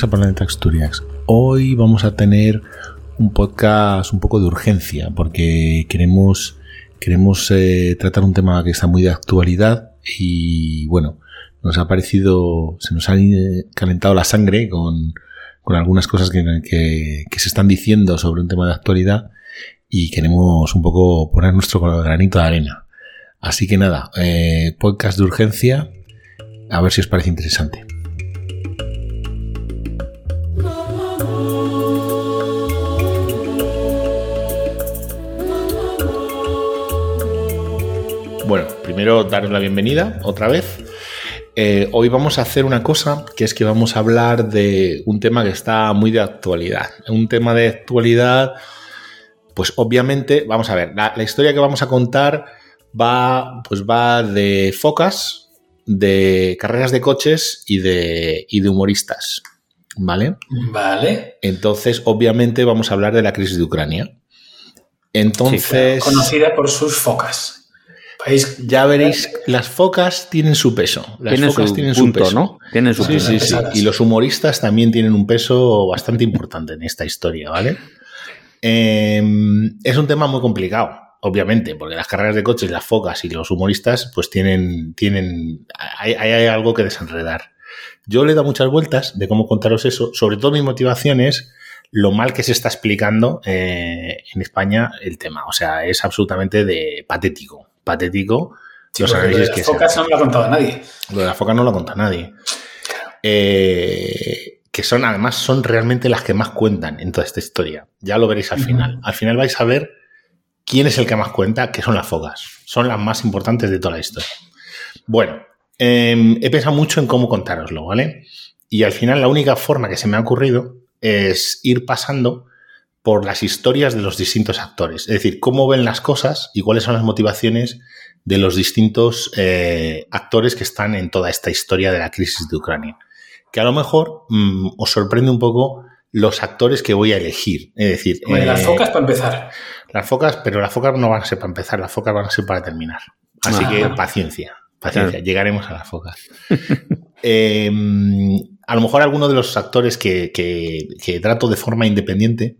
a Planeta Asturias. Hoy vamos a tener un podcast un poco de urgencia porque queremos, queremos eh, tratar un tema que está muy de actualidad y bueno, nos ha parecido, se nos ha calentado la sangre con, con algunas cosas que, que, se están diciendo sobre un tema de actualidad y queremos un poco poner nuestro granito de arena. Así que nada, eh, podcast de urgencia, a ver si os parece interesante. Bueno, primero daros la bienvenida otra vez. Eh, hoy vamos a hacer una cosa, que es que vamos a hablar de un tema que está muy de actualidad. Un tema de actualidad, pues obviamente, vamos a ver, la, historia que vamos a contar va, pues va de focas, de carreras de coches y de, y de humoristas. ¿Vale? Vale. Entonces, obviamente, vamos a hablar de la crisis de Ucrania. Entonces. conocida por sus focas ya veréis, las focas tienen su peso. Las focas tienen su peso. ¿no? Tienen su sí, sí, sí. Y los humoristas también tienen un peso bastante importante en esta historia, ¿vale? Em, es un tema muy complicado, obviamente, porque las carreras de coches, las focas y los humoristas, pues tienen, tienen, hay, hay algo que desenredar. Yo le he dado muchas vueltas de cómo contaros eso. Sobre todo mi motivación es lo mal que se está explicando eh, en España el tema. O sea, es absolutamente de patético patético los análisis de las focas no lo ha contado nadie. Lo de las focas no lo ha contado nadie. Eh, que son, además, son realmente las que más cuentan en toda esta historia. Ya lo veréis al final. Al final vais a ver quién es el que más cuenta, que son las focas. Son las más importantes de toda la historia. Bueno, em, he pensado mucho en cómo contároslo, ¿vale? Y al final la única forma que se me ha ocurrido es ir pasando por las historias de los distintos actores. Es decir, cómo ven las cosas y cuáles son las motivaciones de los distintos eh, actores que están en toda esta historia de la crisis de Ucrania. Que a lo mejor mm, os sorprende un poco los actores que voy a elegir. Es decir, las eh, focas para empezar. Las focas, pero las focas no van a ser para empezar, las focas van a ser para terminar. Así que paciencia, paciencia, llegaremos a las focas. Em, a lo mejor alguno de los actores que, que trato de forma independiente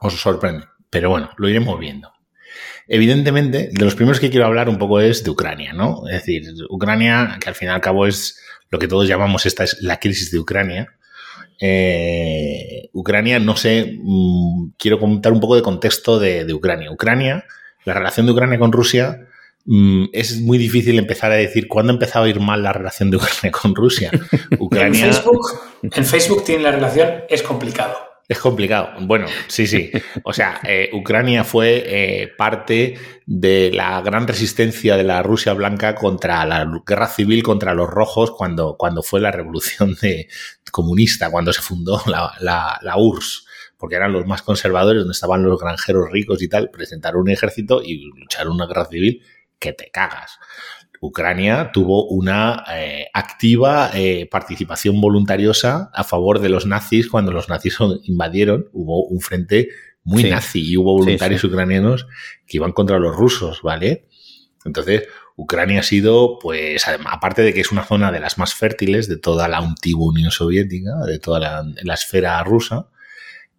os sorprende. Pero bueno, lo iremos viendo. Evidentemente, de los primeros que quiero hablar un poco es de Ucrania, ¿no? Es decir, Ucrania, que al fin y al cabo es lo que todos llamamos esta es la crisis de Ucrania. Eh, Ucrania, no sé, mm, quiero comentar un poco de contexto de, Ucrania. Ucrania, la relación de Ucrania con Rusia, mm, es muy difícil empezar a decir cuándo empezaba a ir mal la relación de Ucrania con Rusia. Ucrania... en, Facebook, en Facebook tiene la relación, es complicado. Es complicado. Bueno, sí, sí. O sea, eh, Ucrania fue eh, parte de la gran resistencia de la Rusia blanca contra la guerra civil contra los rojos cuando, cuando fue la revolución de, comunista, cuando se fundó la, la, la URSS porque eran los más conservadores, donde estaban los granjeros ricos y tal, presentaron un ejército y lucharon una guerra civil que te cagas. Ucrania tuvo una eh, activa eh, participación voluntariosa a favor de los nazis cuando los nazis invadieron. Hubo un frente muy nazi y hubo voluntarios ucranianos que iban contra los rusos, ¿vale? Entonces, Ucrania ha sido, pues, aparte de que es una zona de las más fértiles de toda la antigua Unión Soviética, de toda la, esfera rusa,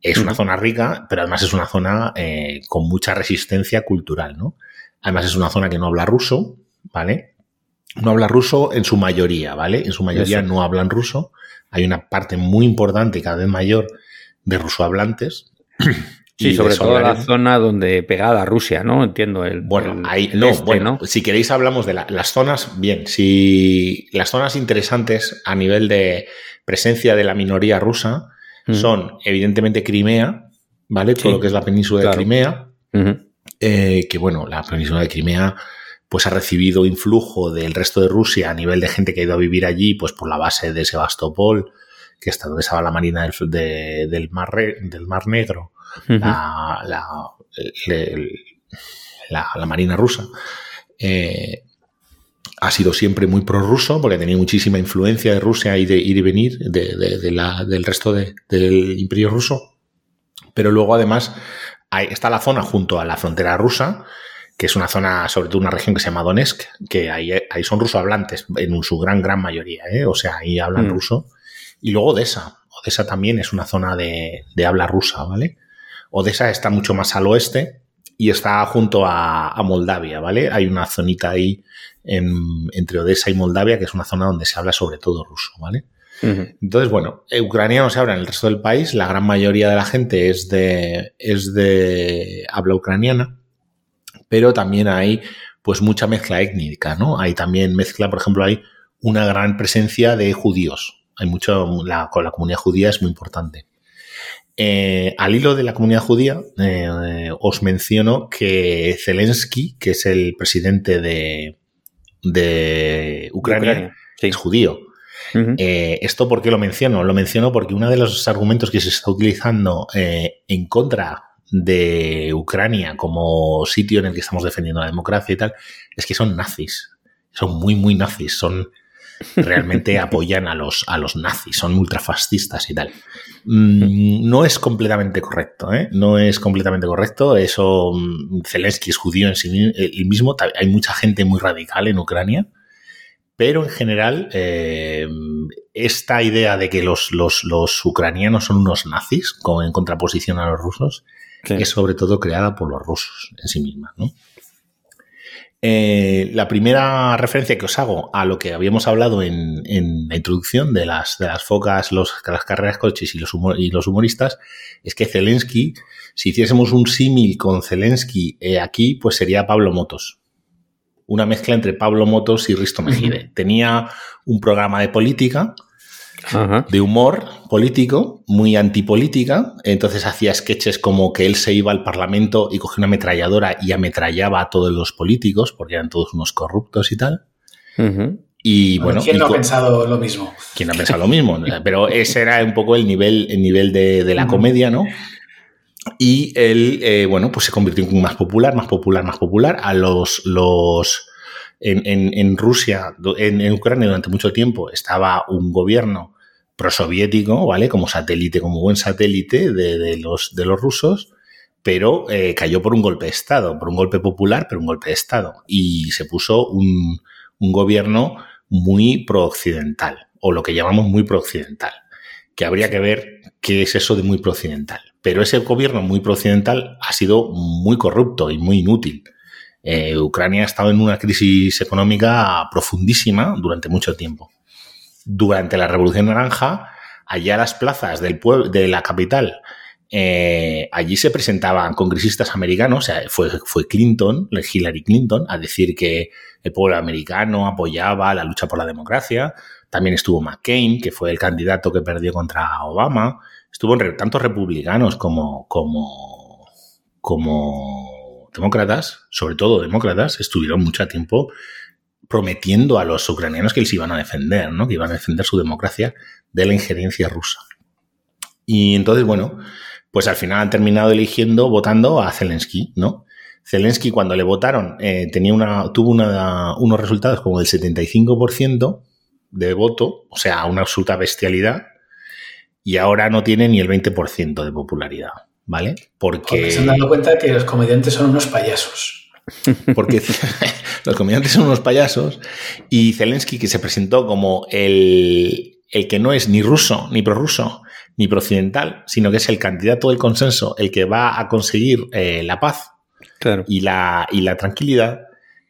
es una zona rica, pero además es una zona eh, con mucha resistencia cultural, ¿no? Además es una zona que no habla ruso, ¿vale? No habla ruso en su mayoría, ¿vale? En su mayoría no hablan ruso. Hay una parte muy importante, cada vez mayor, de rusohablantes. Sí, sobre todo la zona donde pegada a Rusia, ¿no? Entiendo el. Bueno, ahí no, este, bueno, si queréis hablamos de las zonas, bien, si las zonas interesantes a nivel de presencia de la minoría rusa mm. son evidentemente Crimea, ¿vale? Todo lo que es la península de Crimea, eh, que bueno, la península de Crimea pues ha recibido influjo del resto de Rusia a nivel de gente que ha ido a vivir allí, pues por la base de Sebastopol, que está donde estaba la marina del, del, mar, del mar Negro, la, la, marina rusa. Eh, ha sido siempre muy prorruso porque tenía muchísima influencia de Rusia y de ir y venir de, la, del resto del imperio ruso. Pero luego además está la zona junto a la frontera rusa, que es una zona, sobre todo una región que se llama Donetsk, que ahí, ahí son ruso hablantes en su gran, gran mayoría, ¿eh? o sea, ahí hablan mm. ruso. Y luego Odessa. Odessa también es una zona de, habla rusa, ¿vale? Odessa está mucho más al oeste y está junto a, Moldavia, ¿vale? Hay una zonita ahí entre Odessa y Moldavia que es una zona donde se habla sobre todo ruso, ¿vale? Entonces, bueno, ucraniano se habla en el resto del país, la gran mayoría de la gente es de, es de habla ucraniana, pero también hay pues mucha mezcla étnica, ¿no? Hay también mezcla, por ejemplo, hay una gran presencia de judíos. Hay mucho, la, la comunidad judía es muy importante. Eh, al hilo de la comunidad judía, eh, os menciono que Zelensky, que es el presidente de, de Ucrania, es judío. Eh, ¿Esto por qué lo menciono? Lo menciono porque uno de los argumentos que se está utilizando en contra de Ucrania como sitio en el que estamos defendiendo la democracia y tal, es que son nazis. Son muy, muy nazis. Son realmente apoyan a los, a los nazis, son ultrafascistas y tal. Mm, no es completamente correcto, ¿eh? No es completamente correcto. Eso, mm, Zelensky es judío en sí mismo. Hay mucha gente muy radical en Ucrania. Pero en general, eh, esta idea de que los, los, los, ucranianos son unos nazis, como en contraposición a los rusos, es sobre todo creada por los rusos en sí misma. ¿no? Eh, la primera referencia que os hago a lo que habíamos hablado en, la introducción de las, de las focas, los, las carreras coches y los, y los humoristas, es que Zelensky, si hiciésemos un símil con Zelensky eh, aquí, pues sería Pablo Motos. Una mezcla entre Pablo Motos y Risto Mejide. Tenía un programa de política de humor político, muy antipolítica. Entonces hacía sketches como que él se iba al Parlamento y cogía una ametralladora y ametrallaba a todos los políticos, porque eran todos unos corruptos y tal. Y bueno, ¿quién no ha pensado lo mismo? ¿Quién no ha pensado lo mismo? Pero ese era un poco el nivel, el nivel de, la comedia, ¿no? Y él, eh, bueno, pues se convirtió en más popular, más popular, más popular. A los, los en, Rusia, en, Ucrania durante mucho tiempo estaba un gobierno prosoviético, ¿vale? Como satélite, como buen satélite de, los, de los rusos, pero eh, cayó por un golpe de Estado, por un golpe popular, pero un golpe de Estado. Y se puso un, un gobierno muy prooccidental, o lo que llamamos muy prooccidental, que habría que ver qué es eso de muy prooccidental. Pero ese gobierno muy prooccidental ha sido muy corrupto y muy inútil. Eh, Ucrania ha estado en una crisis económica profundísima durante mucho tiempo. Durante la Revolución Naranja, allá las plazas del pueblo, de la capital, eh, allí se presentaban congresistas americanos, o sea, fue, fue Clinton, Hillary Clinton, a decir que el pueblo americano apoyaba la lucha por la democracia. También estuvo McCain, que fue el candidato que perdió contra Obama. Estuvo tantos republicanos como, como, como demócratas, sobre todo demócratas, estuvieron mucho tiempo prometiendo a los ucranianos que les iban a defender, ¿no? que iban a defender su democracia de la injerencia rusa. Y entonces, bueno, pues al final han terminado eligiendo, votando a Zelensky, ¿no? Zelensky cuando le votaron eh, tenía una, tuvo unos resultados como del 75% de voto, o sea, una absoluta bestialidad, y ahora no tiene ni el 20% de popularidad. ¿Vale? Porque... se han dado cuenta que los comediantes son unos payasos. Porque los comediantes son unos payasos y Zelensky, que se presentó como el, el que no es ni ruso, ni prorruso, ni prooccidental, sino que es el candidato del consenso, el que va a conseguir eh, la paz y, la, y la tranquilidad,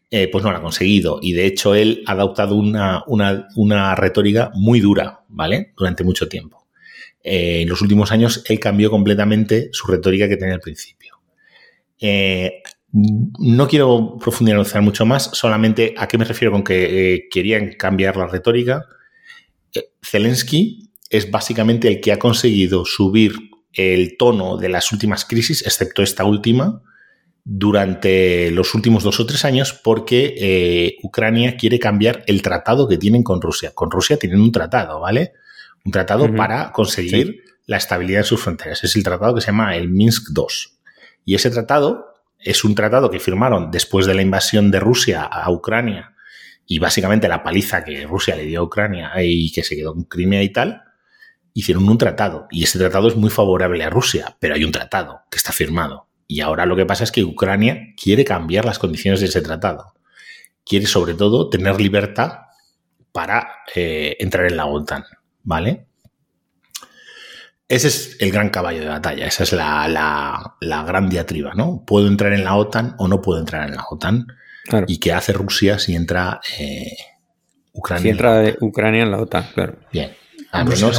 eh, pues no lo ha conseguido. Y de hecho él ha adoptado una, una, una retórica muy dura, ¿vale? Durante mucho tiempo. Eh, en los últimos años él cambió completamente su retórica que tenía al principio. Eh, no quiero profundizar mucho más, solamente a qué me refiero con que eh, querían cambiar la retórica. Zelensky es básicamente el que ha conseguido subir el tono de las últimas crisis, excepto esta última, durante los últimos dos o tres años, porque Ucrania quiere cambiar el tratado que tienen con Rusia. Con Rusia tienen un tratado, ¿vale? Un tratado para conseguir la estabilidad en sus fronteras. Es el tratado que se llama el Minsk II. Y ese tratado es un tratado que firmaron después de la invasión de Rusia a Ucrania y básicamente la paliza que Rusia le dio a Ucrania y que se quedó con Crimea y tal, hicieron un tratado. Y ese tratado es muy favorable a Rusia, pero hay un tratado que está firmado. Y ahora lo que pasa es que Ucrania quiere cambiar las condiciones de ese tratado. Quiere sobre todo tener libertad para eh, entrar en la OTAN. ¿Vale? ese es el gran caballo de batalla, esa es la, la, gran diatriba, ¿no? ¿Puedo entrar en la OTAN o no puedo entrar en la OTAN? ¿Y qué hace Rusia si entra eh, Ucrania? Si entra Ucrania en la OTAN, claro. Bien. Ah, pues no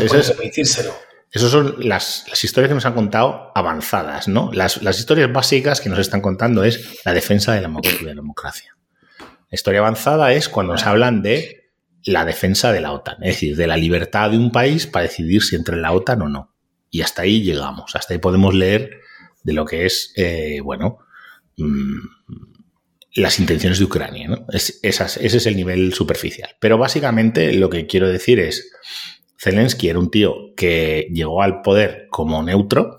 esas son las, historias que nos han contado avanzadas, ¿no? Las, historias básicas que nos están contando es la defensa de la, de la democracia. La historia avanzada es cuando nos hablan de la defensa de la OTAN, es decir, de la libertad de un país para decidir si entra en la OTAN o no. Y hasta ahí llegamos, hasta ahí podemos leer de lo que es, eh, bueno, mm, las intenciones de Ucrania. ¿no? ese es el nivel superficial. Pero básicamente lo que quiero decir es, Zelensky era un tío que llegó al poder como neutro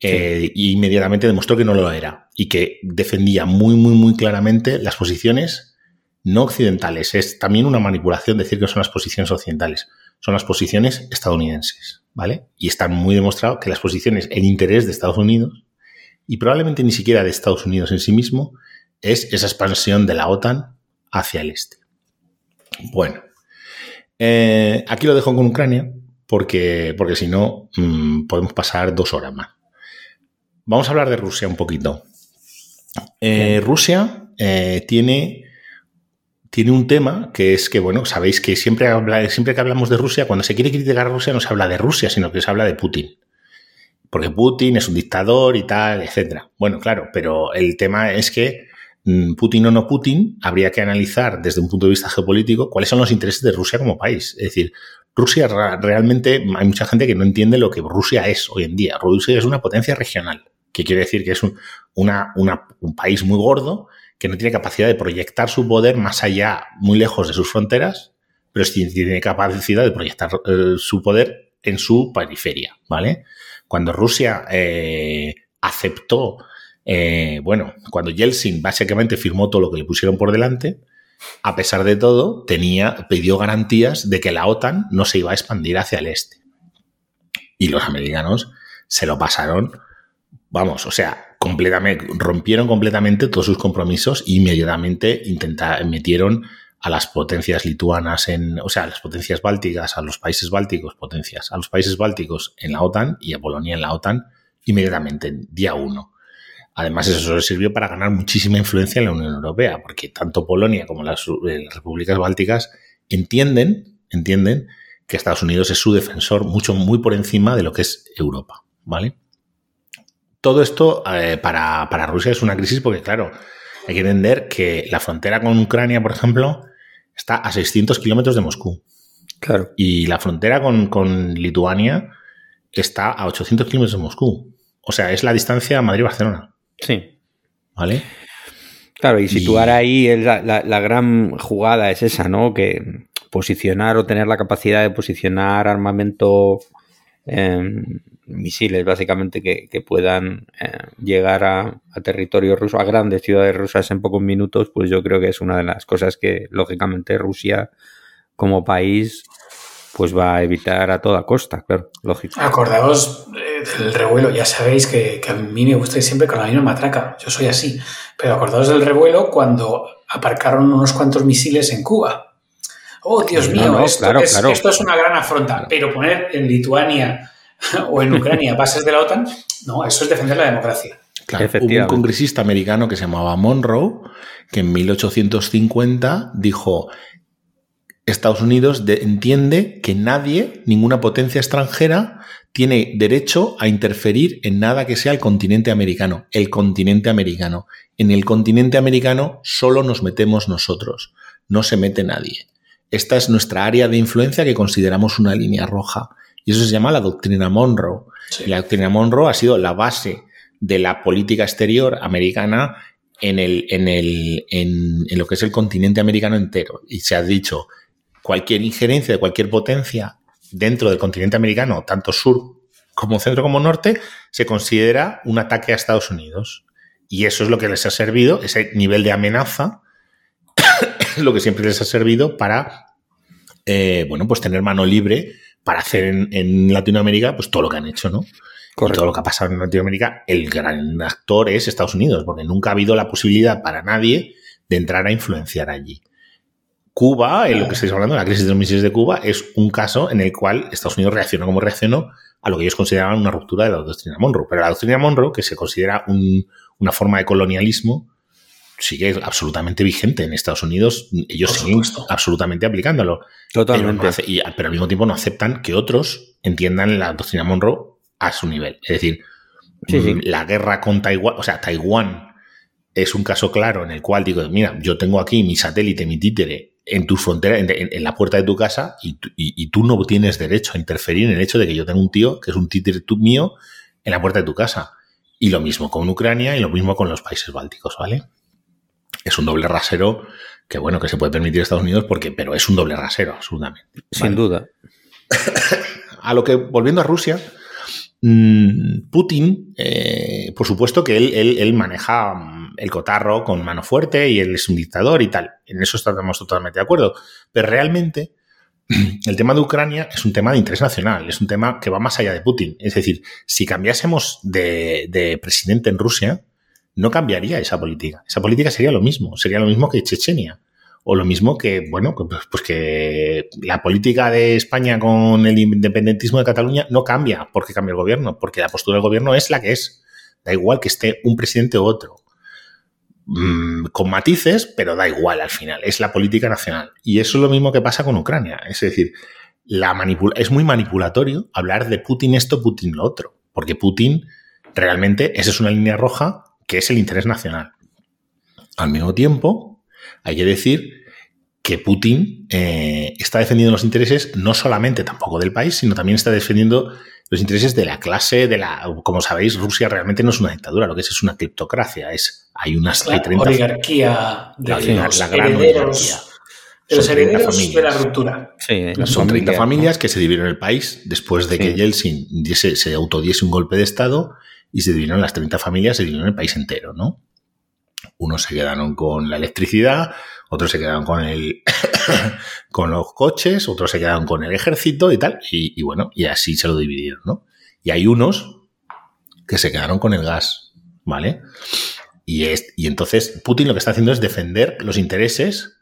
e inmediatamente demostró que no lo era y que defendía muy, muy, muy claramente las posiciones no occidentales. Es también una manipulación decir que son las posiciones occidentales. Son las posiciones estadounidenses, ¿vale? Y está muy demostrado que las posiciones en interés de Estados Unidos y probablemente ni siquiera de Estados Unidos en sí mismo es esa expansión de la OTAN hacia el este. Bueno, eh, aquí lo dejo con Ucrania porque, porque si no mm, podemos pasar dos horas más. Vamos a hablar de Rusia un poquito. Eh, Rusia eh, tiene tiene un tema que es que, bueno, sabéis que siempre, siempre que hablamos de Rusia, cuando se quiere criticar a Rusia no se habla de Rusia, sino que se habla de Putin. Porque Putin es un dictador y tal, etcétera. Bueno, claro, pero el tema es que mm, Putin o no Putin, habría que analizar desde un punto de vista geopolítico cuáles son los intereses de Rusia como país. Es decir, Rusia realmente, hay mucha gente que no entiende lo que Rusia es hoy en día. Rusia es una potencia regional, que quiere decir que es un, un país muy gordo que no tiene capacidad de proyectar su poder más allá, muy lejos de sus fronteras, pero sí tiene capacidad de proyectar eh, su poder en su periferia, ¿vale? Cuando Rusia eh, aceptó, eh, bueno, cuando Yeltsin básicamente firmó todo lo que le pusieron por delante, a pesar de todo, tenía, pidió garantías de que la OTAN no se iba a expandir hacia el este. Y los americanos se lo pasaron, vamos, o sea, completamente, rompieron completamente todos sus compromisos e inmediatamente metieron a las potencias lituanas en, o sea, a las potencias bálticas, a los países bálticos, potencias, a los países bálticos en la OTAN y a Polonia en la OTAN inmediatamente, día uno. Además, eso les sirvió para ganar muchísima influencia en la Unión Europea, porque tanto Polonia como las, eh, las repúblicas bálticas entienden, entienden que Estados Unidos es su defensor mucho, muy por encima de lo que es Europa, ¿vale? Todo esto eh, para, Rusia es una crisis porque, claro, hay que entender que la frontera con Ucrania, por ejemplo, está a 600 kilómetros de Moscú. Claro. Y la frontera con, Lituania está a 800 kilómetros de Moscú. O sea, es la distancia Madrid-Barcelona. Sí. ¿Vale? Claro, y situar ahí la, la, gran jugada es esa, ¿no? Que posicionar o tener la capacidad de posicionar armamento misiles básicamente que, puedan eh, llegar a, territorio ruso, a grandes ciudades rusas en pocos minutos, pues yo creo que es una de las cosas que lógicamente Rusia como país pues va a evitar a toda costa, claro, lógico. Acordaos eh, del revuelo, ya sabéis que, a mí me gusta siempre con la misma matraca, yo soy así, pero acordaos del revuelo cuando aparcaron unos cuantos misiles en Cuba oh, Dios mío, esto, es, una gran afronta, pero poner en Lituania o en Ucrania bases de la OTAN, no, eso es defender la democracia. Claro, hubo un congresista americano que se llamaba Monroe, que en 1850 dijo, Estados Unidos entiende que nadie, ninguna potencia extranjera, tiene derecho a interferir en nada que sea el continente americano. El continente americano. En el continente americano solo nos metemos nosotros, no se mete nadie. Esta es nuestra área de influencia que consideramos una línea roja. Y eso se llama la doctrina Monroe. la doctrina Monroe ha sido la base de la política exterior americana en, el, en, el, en, lo que es el continente americano entero. Y se ha dicho, cualquier injerencia de cualquier potencia dentro del continente americano, tanto sur como centro como norte, se considera un ataque a Estados Unidos. Y eso es lo que les ha servido, ese nivel de amenaza lo que siempre les ha servido para, eh, bueno, pues tener mano libre para hacer en, Latinoamérica, pues todo lo que han hecho, ¿no? Y todo lo que ha pasado en Latinoamérica, el gran actor es Estados Unidos, porque nunca ha habido la posibilidad para nadie de entrar a influenciar allí. Cuba, en lo que estáis hablando, la crisis de los misiles de Cuba, es un caso en el cual Estados Unidos reaccionó como reaccionó a lo que ellos consideraban una ruptura de la doctrina Monroe. Pero la doctrina Monroe, que se considera una forma de colonialismo, sigue absolutamente vigente en Estados Unidos. Ellos siguen absolutamente aplicándolo. Totalmente. Pero, al mismo tiempo no aceptan que otros entiendan la doctrina Monroe a su nivel. Es decir, mm, la guerra con Taiwán, o sea, Taiwán es un caso claro en el cual digo, mira, yo tengo aquí mi satélite, mi títere en tu frontera, en, la puerta de tu casa, y, tú no tienes derecho a interferir en el hecho de que yo tengo un tío que es un títere mío en la puerta de tu casa. Y lo mismo con Ucrania y lo mismo con los países bálticos, ¿vale? Es un doble rasero que, bueno, que se puede permitir Estados Unidos, porque, pero es un doble rasero, absolutamente. Sin duda. a lo que, volviendo a Rusia, Mm, Putin, eh, por supuesto que él, maneja mm, el cotarro con mano fuerte y él es un dictador y tal. En eso estamos totalmente de acuerdo. Pero realmente el tema de Ucrania es un tema de interés nacional, es un tema que va más allá de Putin. Es decir, si cambiásemos de presidente en Rusia, no cambiaría esa política. Esa política sería lo mismo, sería lo mismo que Chechenia. O lo mismo que, bueno, pues, pues que la política de España con el independentismo de Cataluña no cambia porque cambia el gobierno, porque la postura del gobierno es la que es. Da igual que esté un presidente u otro. Mm, con matices, pero da igual al final. Es la política nacional. Y eso es lo mismo que pasa con Ucrania. Es decir, la es muy manipulatorio hablar de Putin esto, Putin lo otro. Porque Putin realmente, esa es una línea roja que es el interés nacional. Al mismo tiempo, hay que decir que Putin eh, está defendiendo los intereses no solamente tampoco del país, sino también está defendiendo los intereses de la clase, de la, como sabéis, Rusia realmente no es una dictadura, lo que es es una criptocracia, es hay unas la oligarquía de la, gran oligarquía. De los herederos de la ruptura. son 30 familias que se dividieron el país después de que Yeltsin diese, se autodiese un golpe de Estado y se dividieron las 30 familias, se dividieron el país entero, ¿no? Unos se quedaron con la electricidad, otros se quedaron con el con los coches, otros se quedaron con el ejército y tal, y, bueno, y así se lo dividieron, ¿no? Y hay unos que se quedaron con el gas, ¿vale? Y, es, y entonces Putin lo que está haciendo es defender los intereses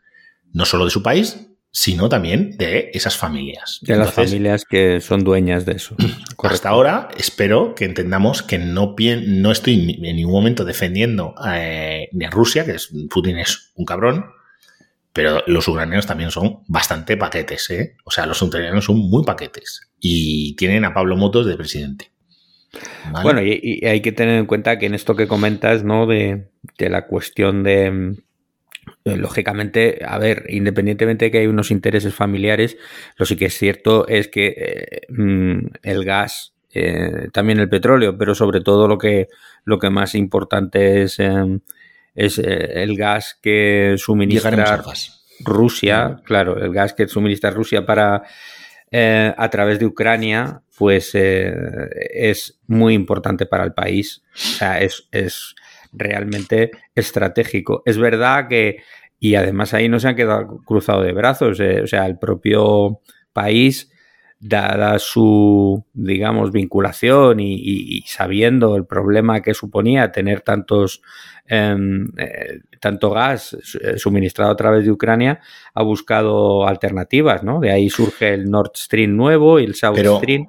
no solo de su país, sino también de esas familias. De las familias que son dueñas de eso. Hasta ahora espero que entendamos que no, no estoy en ningún momento defendiendo eh, ni a Rusia, que es, Putin es un cabrón, pero los ucranianos también son bastante paquetes. ¿eh? O sea, los ucranianos son muy paquetes y tienen a Pablo Motos de presidente. Bueno, y, hay que tener en cuenta que en esto que comentas, ¿no? De, de la cuestión de lógicamente, a ver, independientemente de que hay unos intereses familiares, lo sí que es cierto es que eh, mm, el gas, eh, también el petróleo, pero sobre todo lo que, lo que más importante es, es el gas que suministra Rusia, claro, el gas que suministra Rusia para a través de Ucrania, pues es muy importante para el país. O sea, es, es realmente estratégico. Es verdad que, y además ahí no se han quedado cruzados de brazos, eh, o sea, el propio país, dada su, digamos, vinculación y, sabiendo el problema que suponía tener tantos, em, eh, tanto gas eh, suministrado a través de Ucrania, ha buscado alternativas, ¿no? De ahí surge el Nord Stream nuevo y el South Stream.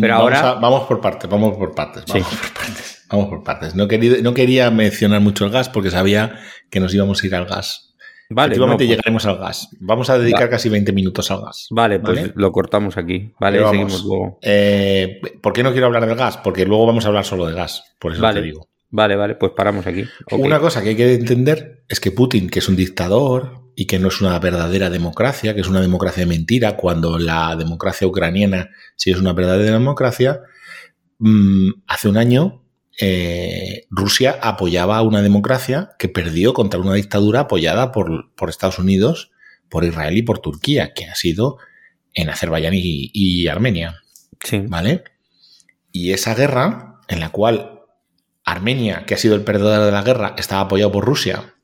Pero ahora... vamos por partes, vamos por partes, vamos por partes. Vamos por partes. No quería, no quería mencionar mucho el gas porque sabía que nos íbamos a ir al gas. Vale, Efectivamente pues- llegaremos al gas. Vamos a dedicar casi 20 minutos al gas. Vale, pues lo cortamos aquí. Vale, seguimos luego. Eh, ¿Por qué no quiero hablar del gas? Porque luego vamos a hablar solo de gas. Por eso te digo. Vale, vale, pues paramos aquí. Una cosa que hay que entender es que Putin, que es un dictador y que no es una verdadera democracia, que es una democracia de mentira, cuando la democracia ucraniana sí es una verdadera democracia, mm, hace un año eh, Rusia apoyaba a una democracia que perdió contra una dictadura apoyada por, Estados Unidos, por Israel y por Turquía, que ha sido en Azerbaiyán y, Armenia. ¿Vale? Y esa guerra, en la cual Armenia, que ha sido el perdedor de la guerra, estaba apoyado por Rusia,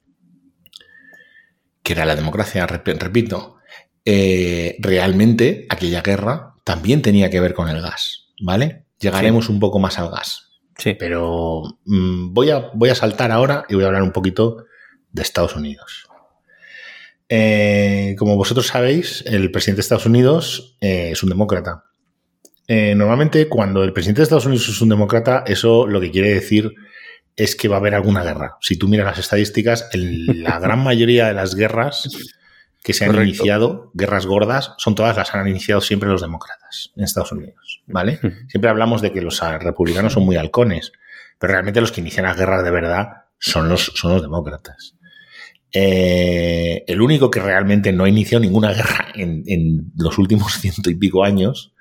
que era la democracia, repito, eh, realmente aquella guerra también tenía que ver con el gas, ¿vale? Llegaremos un poco más al gas. Sí. Pero mm, voy, a, voy a saltar ahora y voy a hablar un poquito de Estados Unidos. Eh, como vosotros sabéis, el presidente de Estados Unidos eh, es un demócrata. Eh, normalmente, cuando el presidente de Estados Unidos es un demócrata, eso lo que quiere decir es que va a haber alguna guerra. Si tú miras las estadísticas, la gran mayoría de las guerras que se han iniciado, guerras gordas, son todas las han iniciado siempre los demócratas en Estados Unidos, ¿vale? Siempre hablamos de que los republicanos son muy halcones, pero realmente los que inician las guerras de verdad son los, son los demócratas. Eh, el único que realmente no ha iniciado ninguna guerra en, los últimos ciento y pico años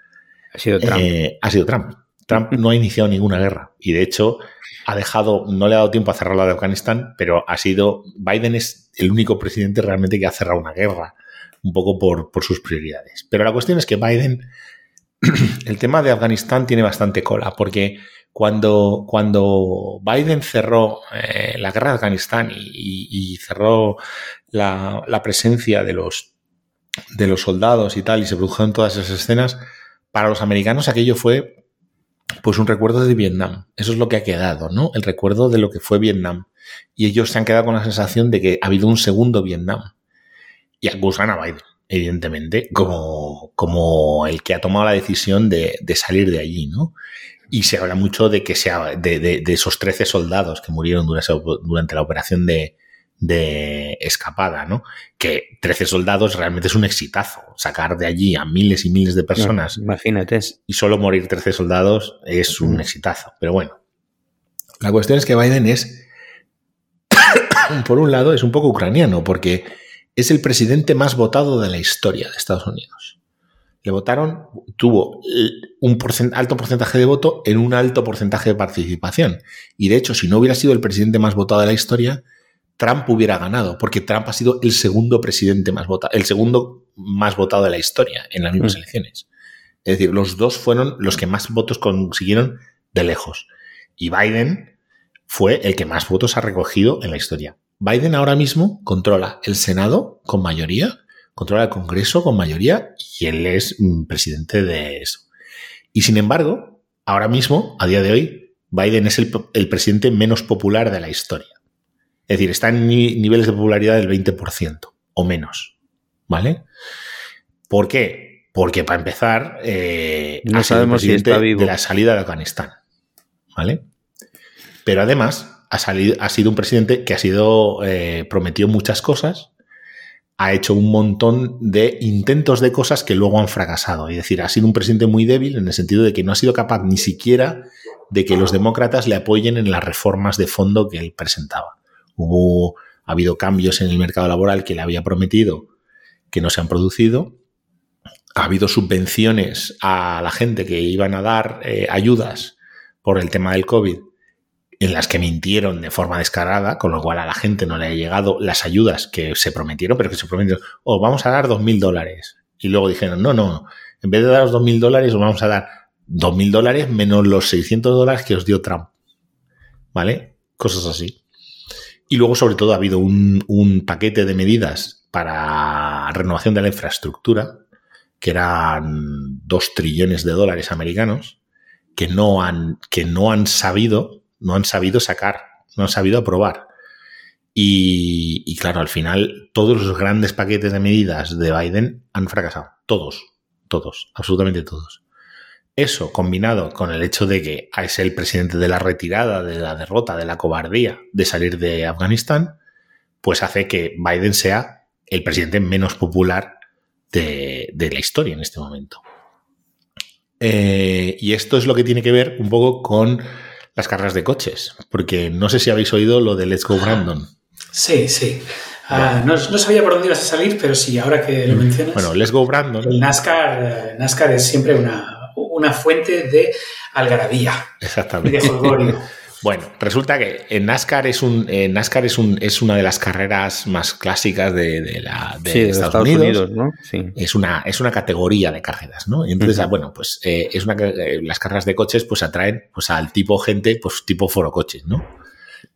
ha sido Trump. Eh, ha sido Trump. Trump no ha iniciado ninguna guerra y de hecho ha dejado, no le ha dado tiempo a cerrar la de Afganistán, pero ha sido, Biden es el único presidente realmente que ha cerrado una guerra, un poco por, por sus prioridades. Pero la cuestión es que Biden, el tema de Afganistán tiene bastante cola, porque cuando, cuando Biden cerró eh, la guerra de Afganistán y, cerró la, presencia de los, de los soldados y tal, y se produjeron todas esas escenas, para los americanos aquello fue pues un recuerdo de Vietnam. Eso es lo que ha quedado, ¿no? El recuerdo de lo que fue Vietnam. Y ellos se han quedado con la sensación de que ha habido un segundo Vietnam. Y acusan a Biden, evidentemente, como, como el que ha tomado la decisión de, de salir de allí, ¿no? Y se habla mucho de que sea de, de, esos 13 soldados que murieron durante, la operación de, de escapada, ¿no? Que 13 soldados realmente es un exitazo. Sacar de allí a miles y miles de personas. imagínate. Y solo morir 13 soldados es un exitazo. Pero bueno. La cuestión es que Biden es, por un lado, es un poco ucraniano, porque es el presidente más votado de la historia de Estados Unidos le votaron, tuvo un alto porcentaje de voto en un alto porcentaje de participación. Y de hecho, si no hubiera sido el presidente más votado de la historia, Trump hubiera ganado, porque Trump ha sido el segundo presidente más votado, el segundo más votado de la historia en las mismas mm. elecciones. Es decir, los dos fueron los que más votos consiguieron de lejos. Y Biden fue el que más votos ha recogido en la historia. Biden ahora mismo controla el Senado con mayoría controla el Congreso con mayoría y él es presidente de eso. Y sin embargo, ahora mismo, a día de hoy, Biden es el, presidente menos popular de la historia. Es decir, está en niveles de popularidad del 20% o menos. ¿Vale? ¿Por qué? Porque para empezar, eh, no sabemos si está vivo. de la salida de Afganistán. ¿Vale? Pero además, ha, salido, ha sido un presidente que ha sido, eh, prometió muchas cosas, ha hecho un montón de intentos de cosas que luego han fracasado. Es decir, ha sido un presidente muy débil en el sentido de que no ha sido capaz ni siquiera de que los demócratas le apoyen en las reformas de fondo que él presentaba. Hubo, ha habido cambios en el mercado laboral que le había prometido que no se han producido. Ha habido subvenciones a la gente que iban a dar eh, ayudas por el tema del COVID en las que mintieron de forma descarada, con lo cual a la gente no le ha llegado las ayudas que se prometieron, pero que se prometieron, oh, vamos a dar dos mil dólares. Y luego dijeron, no, no, en vez de dar los dos mil dólares, os vamos a dar dos mil dólares menos los 600 dólares que os dio Trump. ¿Vale? Cosas así. Y luego, sobre todo, ha habido un, un paquete de medidas para renovación de la infraestructura, que eran dos trillones de dólares americanos, que no han, que no han sabido no han sabido sacar, no han sabido aprobar. Y, claro, al final todos los grandes paquetes de medidas de Biden han fracasado. Todos, todos, absolutamente todos. Eso combinado con el hecho de que es el presidente de la retirada, de la derrota, de la cobardía de salir de Afganistán, pues hace que Biden sea el presidente menos popular de, la historia en este momento. Eh, y esto es lo que tiene que ver un poco con las carreras de coches, porque no sé si habéis oído lo de Let's Go Brandon. Sí, sí. Ah, no, sabía por dónde ibas a salir, pero sí, ahora que lo mencionas. Bueno, Let's Go Brandon. El NASCAR, eh, NASCAR es siempre una, una fuente de algarabía. Exactamente. de Bueno, resulta que en NASCAR es un NASCAR es un es una de las carreras más clásicas de, la de, Estados, Unidos, ¿no? Sí. Es una es una categoría de carreras, ¿no? entonces, bueno, pues eh, es una eh, las carreras de coches pues atraen pues al tipo gente pues tipo foro coches, ¿no?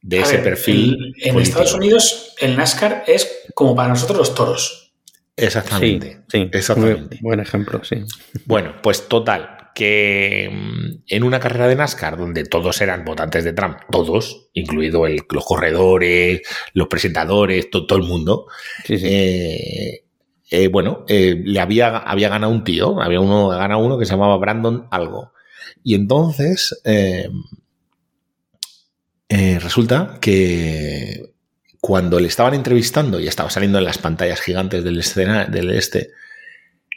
De ese perfil. En, Estados Unidos el NASCAR es como para nosotros los toros. Exactamente. Sí, Exactamente. Buen ejemplo, sí. Bueno, pues total, que mm, en una carrera de NASCAR donde todos eran votantes de Trump, todos, incluido el, los corredores, los presentadores, todo el mundo, eh, eh, bueno, eh, le había, había ganado un tío, había uno, ganado uno que se llamaba Brandon algo. Y entonces resulta que cuando le estaban entrevistando y estaba saliendo en las pantallas gigantes del escena del este,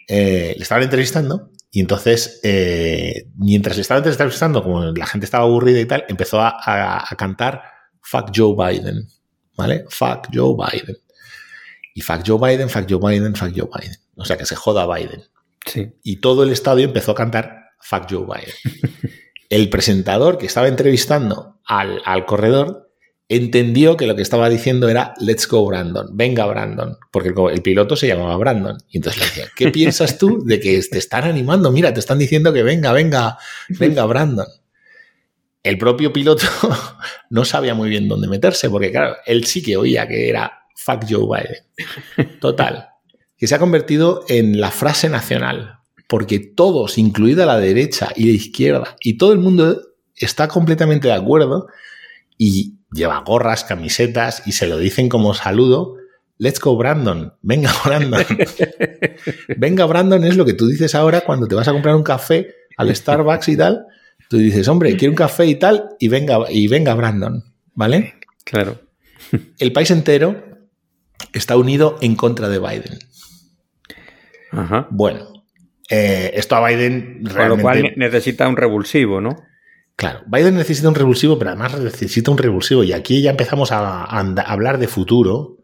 le estaban entrevistando y entonces, eh, mientras le estaban entrevistando, como la gente estaba aburrida y tal, empezó a, cantar Fuck Joe Biden. ¿Vale? Fuck Joe Biden. Y fuck Joe Biden, fuck Joe Biden, fuck Joe Biden. O sea, que se joda Biden. Sí. Y todo el estadio empezó a cantar Fuck Joe Biden. El presentador que estaba entrevistando al, al corredor entendió que lo que estaba diciendo era Let's go Brandon, venga Brandon, porque el, piloto se llamaba Brandon. Y entonces le decía, ¿qué piensas tú de que te están animando? Mira, te están diciendo que venga, venga, venga Brandon. El propio piloto no sabía muy bien dónde meterse, porque claro, él sí que oía que era fuck Joe Biden. Total. Que se ha convertido en la frase nacional, porque todos, incluida la derecha y la izquierda, y todo el mundo está completamente de acuerdo y lleva gorras, camisetas y se lo dicen como saludo. Let's go, Brandon. Venga, Brandon. Venga, Brandon es lo que tú dices ahora cuando te vas a comprar un café al Starbucks y tal. Tú dices, hombre, quiero un café y tal, y venga, y venga, Brandon. ¿Vale? Claro. El país entero está unido en contra de Biden. Ajá. Bueno, eh, esto a Biden realmente... Con lo cual necesita un revulsivo, ¿no? Claro, Biden necesita un revulsivo, pero además necesita un revulsivo. Y aquí ya empezamos a, hablar de futuro.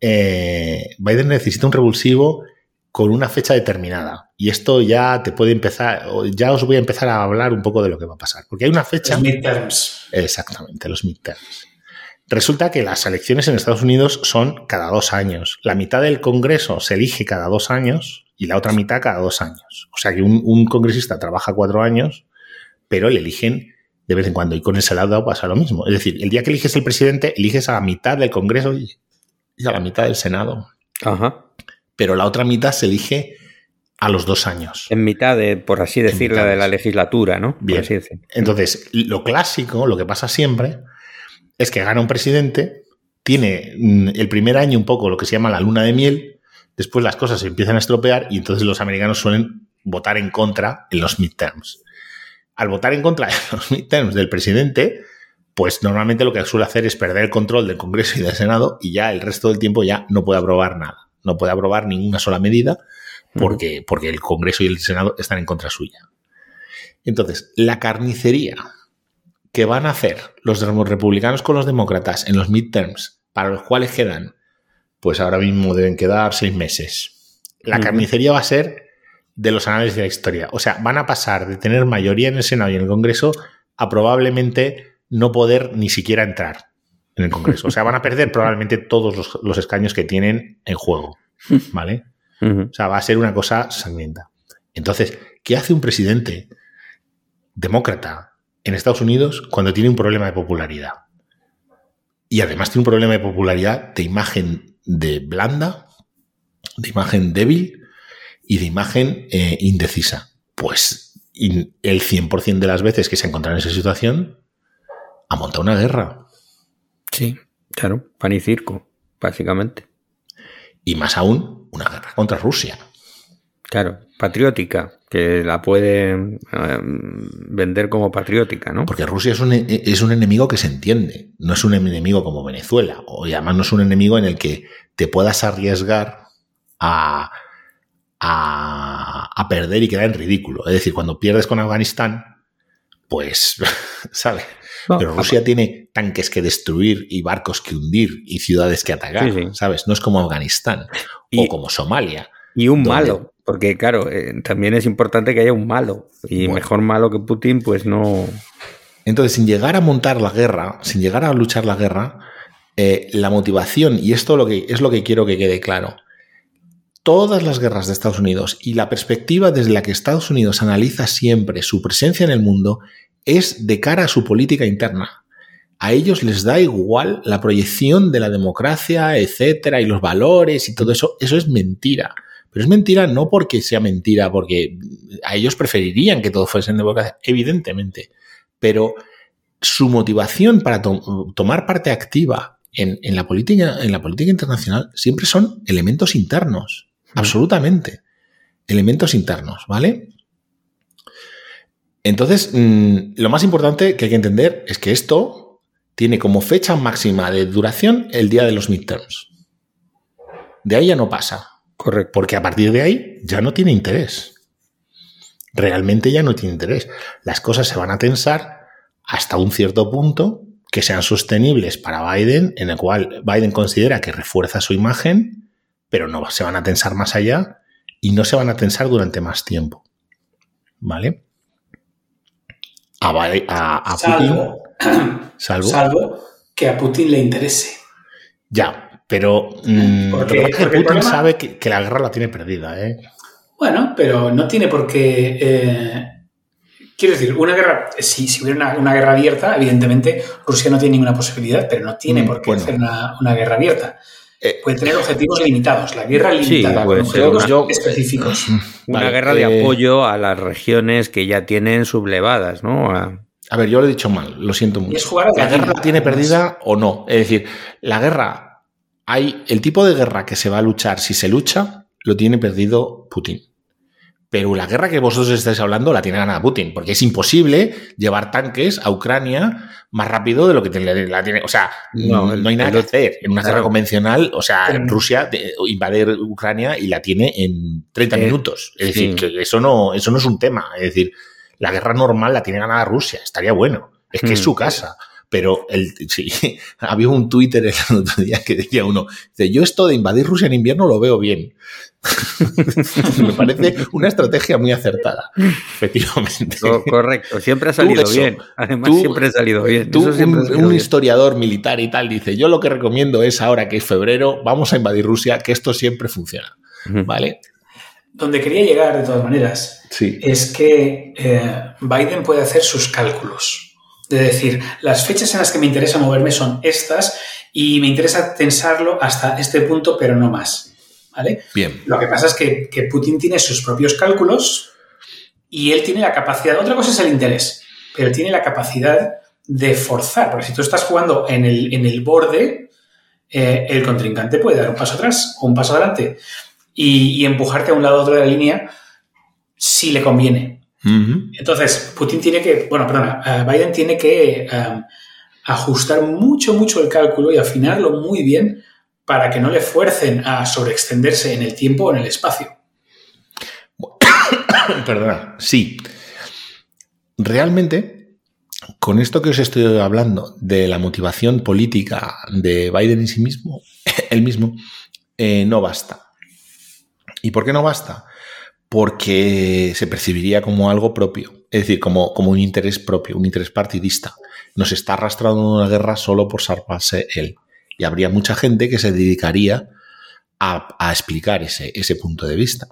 Eh, Biden necesita un revulsivo con una fecha determinada. Y esto ya te puede empezar, ya os voy a empezar a hablar un poco de lo que va a pasar. Porque hay una fecha. Los midterms. Exactamente, los midterms. Resulta que las elecciones en Estados Unidos son cada dos años. La mitad del Congreso se elige cada dos años y la otra mitad cada dos años. O sea que un congresista trabaja cuatro años pero le eligen de vez en cuando. Y con el Senado pasa lo mismo. Es decir, el día que eliges el presidente, eliges a la mitad del Congreso y a la mitad del Senado. Ajá. Pero la otra mitad se elige a los dos años. En mitad de, por así decirlo, de la legislatura, ¿no? Bien. Entonces, lo clásico, lo que pasa siempre, es que gana un presidente, tiene mm, el primer año un poco lo que se llama la luna de miel, después las cosas se empiezan a estropear y entonces los americanos suelen votar en contra en los midterms al votar en contra de los midterms del presidente, pues normalmente lo que suele hacer es perder el control del Congreso y del Senado y ya el resto del tiempo ya no puede aprobar nada. No puede aprobar ninguna sola medida porque, porque el Congreso y el Senado están en contra suya. Entonces, la carnicería que van a hacer los republicanos con los demócratas en los midterms, para los cuales quedan, pues ahora mismo deben quedar seis meses. La carnicería va a ser de los análisis de la historia. O sea, van a pasar de tener mayoría en el Senado y en el Congreso a probablemente no poder ni siquiera entrar en el Congreso. O sea, van a perder probablemente todos los, escaños que tienen en juego. ¿Vale? O sea, va a ser una cosa sangrienta. Entonces, ¿qué hace un presidente demócrata en Estados Unidos cuando tiene un problema de popularidad? Y además tiene un problema de popularidad de imagen de blanda, de imagen débil y de imagen eh, indecisa. Pues el 100% de las veces que se encuentra en esa situación, ha montado una guerra. Sí, claro, pan y circo, básicamente. Y más aún, una guerra contra Rusia. Claro, patriótica, que la puede em, vender como patriótica, ¿no? Porque Rusia es un, e, es un enemigo que se entiende, no es un enemigo como Venezuela, o además no es un enemigo en el que te puedas arriesgar a, a, perder y quedar en ridículo. Es decir, cuando pierdes con Afganistán, pues, ¿sabes? Pero Rusia tiene tanques que destruir y barcos que hundir y ciudades que atacar, ¿sabes? No es como Afganistán o como Somalia. Y un malo, porque claro, eh, también es importante que haya un malo. Y mejor malo que Putin, pues no. Entonces, sin llegar a montar la guerra, sin llegar a luchar la guerra, eh, la motivación, y esto lo que, es lo que quiero que quede claro, todas las guerras de Estados Unidos y la perspectiva desde la que Estados Unidos analiza siempre su presencia en el mundo es de cara a su política interna. A ellos les da igual la proyección de la democracia, etcétera, y los valores y todo eso. Eso es mentira. Pero es mentira no porque sea mentira, porque a ellos preferirían que todo fuese en democracia, evidentemente. Pero su motivación para tomar parte activa en, la política, en la política internacional siempre son elementos internos, absolutamente. Elementos internos, ¿vale? Entonces, mm, lo más importante que hay que entender es que esto tiene como fecha máxima de duración el día de los midterms. De ahí ya no pasa. Correcto. Porque a partir de ahí ya no tiene interés. Realmente ya no tiene interés. Las cosas se van a tensar hasta un cierto punto que sean sostenibles para Biden, en el cual Biden considera que refuerza su imagen, pero no se van a tensar más allá y no se van a tensar durante más tiempo. ¿Vale? A, Putin. Salvo, que a Putin le interese. Ya, pero mm, porque, Putin sabe que, la guerra la tiene perdida. ¿eh? Bueno, pero no tiene por qué. Eh, quiero decir, una guerra, si, si hubiera una, guerra abierta, evidentemente Rusia no tiene ninguna posibilidad, pero no tiene mm, por qué hacer una, guerra abierta. Eh, puede tener objetivos limitados, la guerra limitada, con objetivos específicos. Una guerra de eh, apoyo a las regiones que ya tienen sublevadas, ¿no? A... ver, yo lo he dicho mal, lo siento mucho. la guerra tiene perdida o no. Es decir, la guerra, hay el tipo de guerra que se va a luchar, si se lucha, lo tiene perdido Putin. Pero la guerra que vosotros estáis hablando la tiene ganada Putin, porque es imposible llevar tanques a Ucrania más rápido de lo que la tiene. O sea, no, hay nada que hacer. En una guerra convencional, o sea, Rusia invade Ucrania y la tiene en 30 eh, minutos. Es decir, que eso no, eso no es un tema. Es decir, la guerra normal la tiene ganada Rusia. Estaría bueno. Es que es su mm. casa. Pero el, sí, había un Twitter el otro día que decía uno, dice, yo esto de invadir Rusia en invierno lo veo bien. Me parece una estrategia muy acertada, efectivamente. correcto, siempre ha salido bien. Además, siempre ha salido bien. un, historiador militar y tal dice: Yo lo que recomiendo es ahora que es febrero, vamos a invadir Rusia, que esto siempre funciona. ¿Vale? Donde quería llegar, de todas maneras, es que eh, Biden puede hacer sus cálculos. De decir, las fechas en las que me interesa moverme son estas y me interesa tensarlo hasta este punto, pero no más. ¿vale? Bien. Lo que pasa es que, Putin tiene sus propios cálculos y él tiene la capacidad, otra cosa es el interés, pero tiene la capacidad de forzar, porque si tú estás jugando en el, en el borde, eh, el contrincante puede dar un paso atrás o un paso adelante y, empujarte a un lado u otro de la línea si le conviene. Entonces, Putin tiene que, bueno, perdona, eh, Biden tiene que eh, ajustar mucho, mucho el cálculo y afinarlo muy bien para que no le fuercen a sobreextenderse en el tiempo o en el espacio. Perdona, sí. Realmente, con esto que os estoy hablando de la motivación política de Biden en sí mismo, él mismo, eh, no basta. ¿Y por qué no basta? Porque se percibiría como algo propio, es decir, como, como un interés propio, un interés partidista. Nos está arrastrando una guerra solo por salvarse él. Y habría mucha gente que se dedicaría a, explicar ese, ese, punto de vista.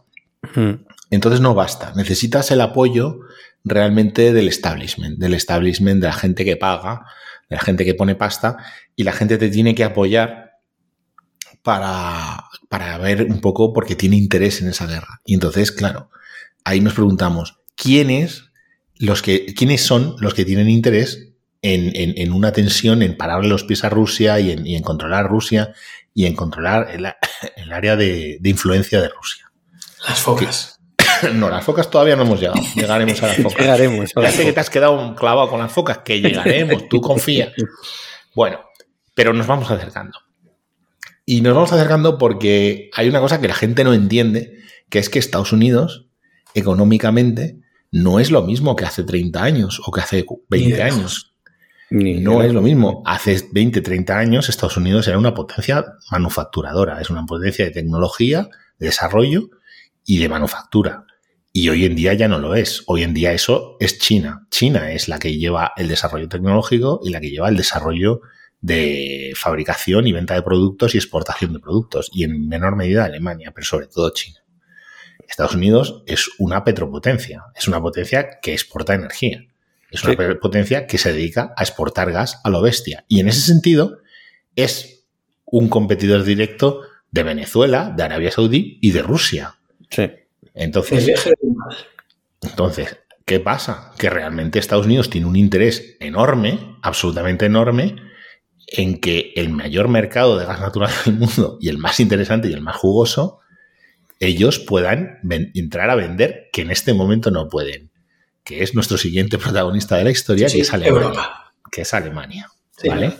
Entonces no basta, necesitas el apoyo realmente del establishment, del establishment, de la gente que paga, de la gente que pone pasta, y la gente te tiene que apoyar para, para ver un poco porque tiene interés en esa guerra. Y entonces, claro, ahí nos preguntamos, ¿quiénes, los que, ¿quiénes son los que tienen interés en, una tensión en pararle los pies a Rusia y en, controlar Rusia y en controlar el, área de, influencia de Rusia. Las focas. no, las focas todavía no hemos llegado. Llegaremos a las focas. llegaremos. ya sé que te has quedado clavado con las focas, que llegaremos, tú confía. Bueno, pero nos vamos acercando. Y nos vamos acercando porque hay una cosa que la gente no entiende, que es que Estados Unidos, económicamente, no es lo mismo que hace 30 años o que hace 20 años no es lo mismo. Hace 20, 30 años Estados Unidos era una potencia manufacturadora, es una potencia de tecnología, de desarrollo y de manufactura. Y hoy en día ya no lo es. Hoy en día eso es China. China es la que lleva el desarrollo tecnológico y la que lleva el desarrollo de fabricación y venta de productos y exportación de productos. Y en menor medida Alemania, pero sobre todo China. Estados Unidos es una petropotencia, es una potencia que exporta energía. Es una potencia que se dedica a exportar gas a lo bestia. Y en ese sentido es un competidor directo de Venezuela, de Arabia Saudí y de Rusia. Sí. Entonces, entonces, ¿qué pasa? Que realmente Estados Unidos tiene un interés enorme, absolutamente enorme, en que el mayor mercado de gas natural del mundo y el más interesante y el más jugoso, ellos puedan entrar a vender que en este momento no pueden, que es nuestro siguiente protagonista de la historia, Sí, que es Alemania. Europa. Que es Alemania. Sí. ¿Vale?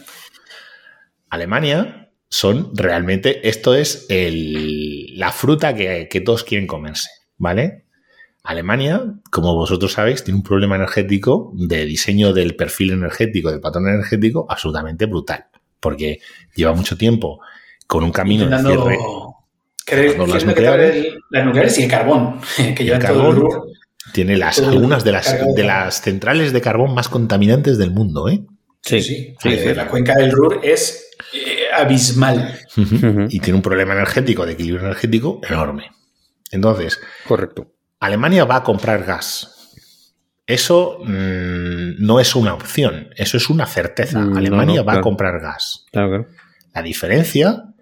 Alemania son realmente, esto es el- la fruta que, que todos quieren comerse, ¿vale? Alemania, como vosotros sabéis, tiene un problema energético de diseño del perfil energético, del patrón energético, absolutamente brutal, porque lleva mucho tiempo con un camino de cierre. las nucleares. el- las nucleares y el carbón, que llevan todo carbón. el Ruhr. Tiene las, Todo algunas de las, de las centrales de carbón más contaminantes del mundo, ¿eh? Sí, sí. sí, sí. La cuenca del Ruhr es eh, abismal. Y tiene un problema energético, de equilibrio energético enorme. Entonces, Correcto. Alemania va a comprar gas. Eso mm, no es una opción, eso es una certeza. Mm, Alemania no, va a comprar gas. Claro, claro. La diferencia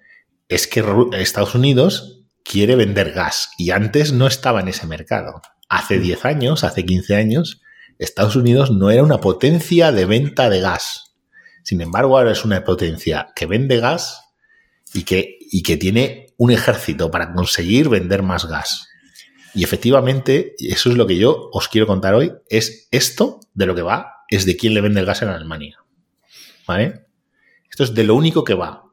es que Estados Unidos quiere vender gas y antes no estaba en ese mercado. Hace 10 años, hace 15 años, Estados Unidos no era una potencia de venta de gas. Sin embargo, ahora es una potencia que vende gas y que, y que tiene un ejército para conseguir vender más gas. Y efectivamente, eso es lo que yo os quiero contar hoy, es esto de lo que va, es de quién le vende el gas en Alemania. ¿Vale? Esto es de lo único que va.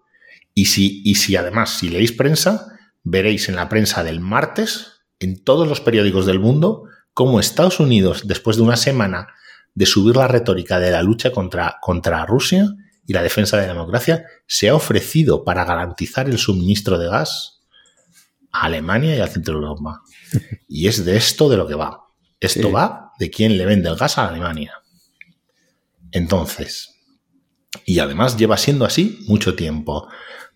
Y si, y si además, si leéis prensa, veréis en la prensa del martes, en todos los periódicos del mundo, cómo Estados Unidos, después de una semana de subir la retórica de la lucha contra, contra Rusia y la defensa de la democracia, se ha ofrecido para garantizar el suministro de gas a Alemania y al centro de Europa. Y es de esto de lo que va. Esto Sí. va de quién le vende el gas a Alemania. Entonces, y además lleva siendo así mucho tiempo,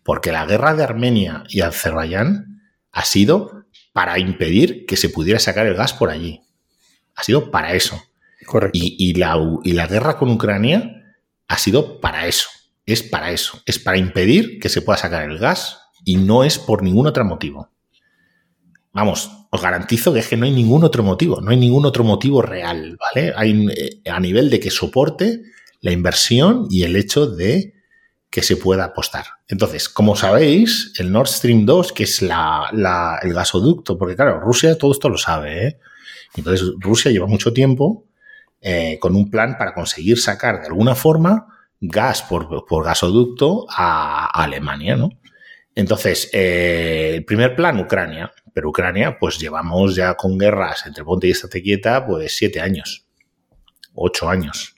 porque la guerra de Armenia y Azerbaiyán ha sido para impedir que se pudiera sacar el gas por allí. Ha sido para eso. Correcto. Y, y la, y la guerra con Ucrania ha sido para eso. Es para eso. Es para impedir que se pueda sacar el gas y no es por ningún otro motivo. Vamos, os garantizo que es que no hay ningún otro motivo, no hay ningún otro motivo real, ¿vale? Hay eh, a nivel de que soporte la inversión y el hecho de que se pueda apostar. Entonces, como sabéis, el Nord Stream 2, que es la, el gasoducto, porque claro, Rusia todo esto lo sabe, ¿eh? Entonces, Rusia lleva mucho tiempo eh, con un plan para conseguir sacar de alguna forma gas por, gasoducto a Alemania, ¿no? Entonces, eh, el primer plan, Ucrania. Pero Ucrania, pues llevamos ya con guerras entre Ponte y Estate Quieta, pues siete años, ocho años.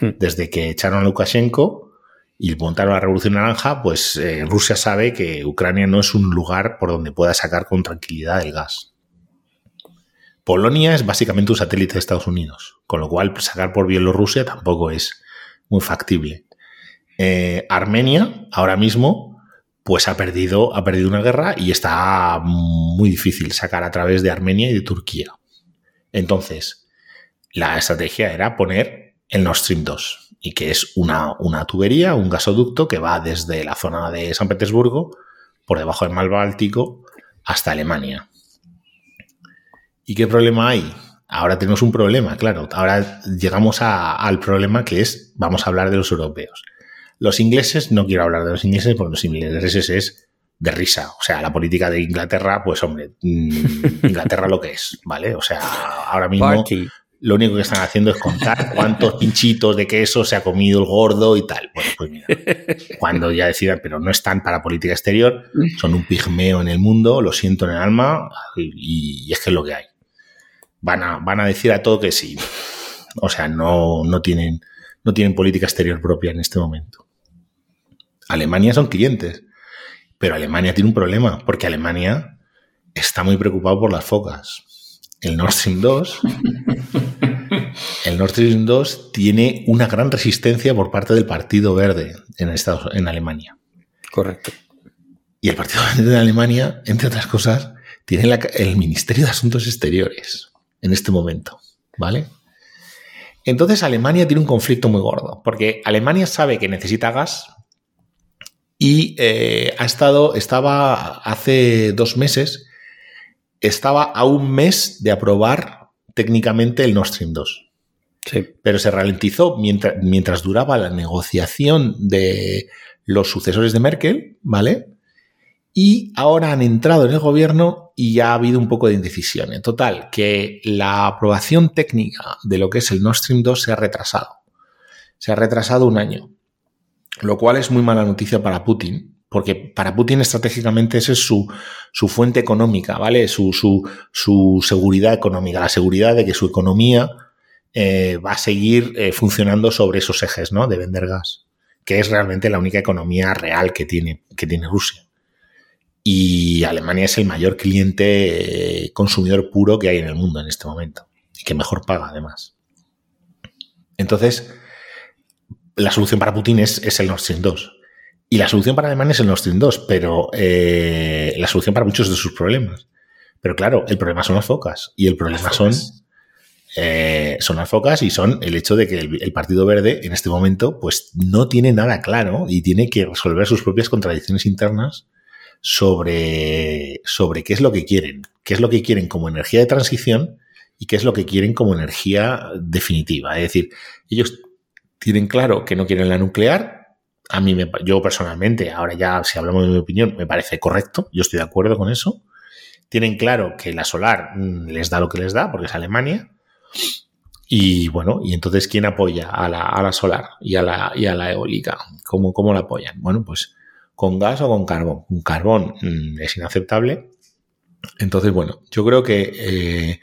Hmm. Desde que echaron a Lukashenko y montaron la Revolución Naranja, pues eh, Rusia sabe que Ucrania no es un lugar por donde pueda sacar con tranquilidad el gas. Polonia es básicamente un satélite de Estados Unidos, con lo cual sacar por Bielorrusia tampoco es muy factible. Eh, Armenia, ahora mismo, pues ha perdido, ha perdido una guerra y está muy difícil sacar a través de Armenia y de Turquía. Entonces, la estrategia era poner el Nord Stream 2, y que es una, una tubería, un gasoducto que va desde la zona de San Petersburgo, por debajo del mar Báltico, hasta Alemania. ¿Y qué problema hay? Ahora tenemos un problema, claro. Ahora llegamos al problema que es, vamos a hablar de los europeos. Los ingleses, no quiero hablar de los ingleses porque los ingleses es de risa. O sea, la política de Inglaterra, pues hombre, mm, Inglaterra lo que es, ¿vale? O sea, ahora mismo Party. lo único que están haciendo es contar cuántos pinchitos de queso se ha comido el gordo y tal. Bueno, pues mira, cuando ya decidan, pero no están para política exterior, son un pigmeo en el mundo, lo siento en el alma y, y es que es lo que hay. Van a, van a decir a todo que sí. O sea, no, no, tienen, no tienen política exterior propia en este momento. Alemania son clientes, pero Alemania tiene un problema, porque Alemania está muy preocupado por las focas. El Nord Stream 2 el Nord Stream 2 tiene una gran resistencia por parte del Partido Verde en, Estados, en Alemania. Correcto. Y el Partido Verde de Alemania, entre otras cosas, tiene la- el Ministerio de Asuntos Exteriores en este momento. ¿Vale? Entonces Alemania tiene un conflicto muy gordo, porque Alemania sabe que necesita gas y eh, ha estado, estaba hace dos meses estaba a un mes de aprobar técnicamente el Nord Stream 2. Pero se ralentizó mientras, mientras duraba la negociación de los sucesores de Merkel, ¿vale? Y ahora han entrado en el gobierno y ya ha habido un poco de indecisión. En total, que la aprobación técnica de lo que es el Nord Stream 2 se ha retrasado. Se ha retrasado un año. Lo cual es muy mala noticia para Putin, porque para Putin estratégicamente esa es su, su fuente económica, ¿vale? Su, su, su, seguridad económica, la seguridad de que su economía eh, va a seguir eh, funcionando sobre esos ejes, ¿no? De vender gas, que es realmente la única economía real que tiene, que tiene Rusia. Y Alemania es el mayor cliente eh, consumidor puro que hay en el mundo en este momento y que mejor paga además. Entonces, la solución para Putin es, es el Nord Stream 2 y la solución para Alemania es el Nord Stream 2, pero eh, la solución para muchos de sus problemas. Pero claro, el problema son las focas. Y el problema son, eh, son las focas y son el hecho de que el, Partido Verde en este momento pues no tiene nada claro y tiene que resolver sus propias contradicciones internas sobre, sobre qué es lo que quieren. Qué es lo que quieren como energía de transición y qué es lo que quieren como energía definitiva. Es decir, ellos tienen claro que no quieren la nuclear, a mí, me, yo personalmente, ahora ya si hablamos de mi opinión, me parece correcto, yo estoy de acuerdo con eso. Tienen claro que la solar mm, les da lo que les da, porque es Alemania. Y bueno, y entonces, ¿quién apoya a la, a la solar y a la, y a la eólica? ¿Cómo, ¿Cómo la apoyan? Bueno, pues con gas o con carbón. Un carbón mm, es inaceptable. Entonces, bueno, yo creo que eh,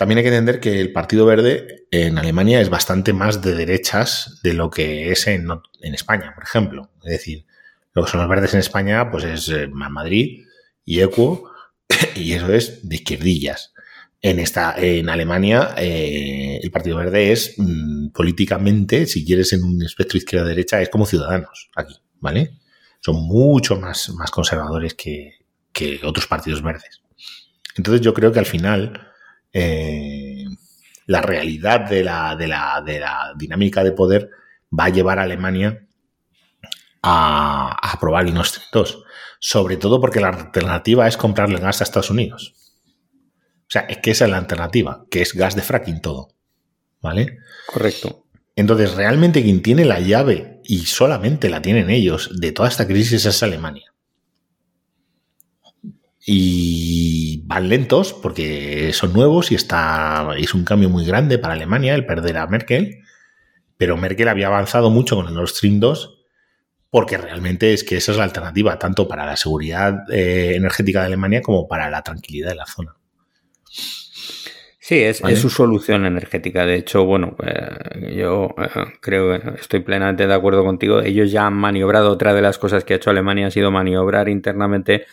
también hay que entender que el Partido Verde en Alemania es bastante más de derechas de lo que es en, España, por ejemplo. Es decir, lo que son los verdes en España, pues es eh, Madrid y Equo, y eso es de izquierdillas. En, esta, en Alemania, eh, el Partido Verde es mm, políticamente, si quieres, en un espectro izquierda-derecha, es como ciudadanos aquí, ¿vale? Son mucho más, más conservadores que, que otros partidos verdes. Entonces yo creo que al final eh, la realidad de la, de, la, de la, dinámica de poder va a llevar a Alemania a, aprobar el Nord Stream 2. Sobre todo porque la alternativa es comprarle gas a Estados Unidos. O sea, es que esa es la alternativa, que es gas de fracking todo. ¿Vale? Correcto. Entonces, realmente quien tiene la llave, y solamente la tienen ellos, de toda esta crisis es Alemania y van lentos porque son nuevos y está, es un cambio muy grande para Alemania el perder a Merkel, pero Merkel había avanzado mucho con el Nord Stream 2 porque realmente es que esa es la alternativa tanto para la seguridad eh, energética de Alemania como para la tranquilidad de la zona. Sí, es, su solución energética. De hecho, bueno, eh, yo eh, creo que estoy plenamente de acuerdo contigo. Ellos ya han maniobrado. Otra de las cosas que ha hecho Alemania ha sido maniobrar internamente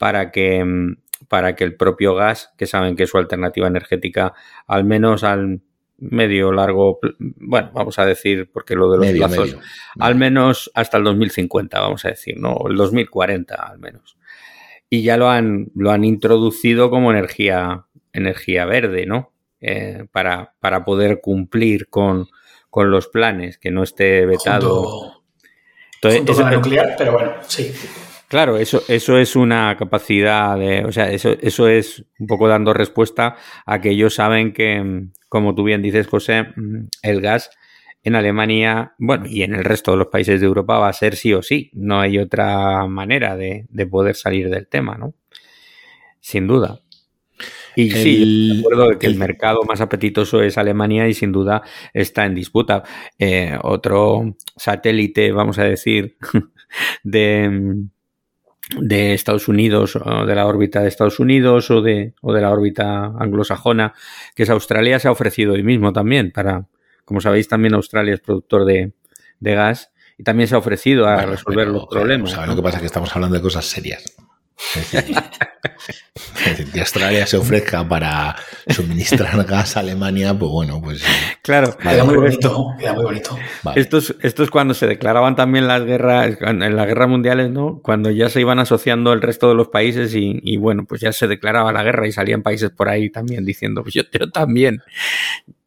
para que, mm, para que el propio gas, que saben que es su alternativa energética, al menos al medio largo, bueno, vamos a decir, porque lo de los plazos, al menos hasta el 2050, vamos a decir, ¿no? El 2040 al menos. Y ya lo han, lo han introducido como energía, energía verde, ¿no? Eh, para, para poder cumplir con, con, los planes, que no esté vetado. Entonces, la nuclear, pero bueno, sí. Claro, eso, eso es una capacidad de, o sea, eso, eso es un poco dando respuesta a que ellos saben que, como tú bien dices, José, el gas en Alemania, bueno, y en el resto de los países de Europa va a ser sí o sí. No hay otra manera de, poder salir del tema, ¿no? Sin duda. Y sí, de acuerdo que el, mercado más apetitoso es Alemania y sin duda está en disputa. Eh, otro satélite, vamos a decir, de de Estados Unidos, o de la órbita de Estados Unidos o de, o de la órbita anglosajona, que es Australia, se ha ofrecido hoy mismo también para, como sabéis, también Australia es productor de, gas y también se ha ofrecido a resolver los problemas. lo que pasa? Es que estamos hablando de cosas serias. que Australia se ofrezca para suministrar gas a Alemania, pues bueno, pues. Claro, queda muy bonito, queda muy bonito. Esto, es, cuando se declaraban también las guerras, en las guerras mundiales, ¿no? Cuando ya se iban asociando el resto de los países y, bueno, pues ya se declaraba la guerra y salían países por ahí también diciendo, pues yo, también,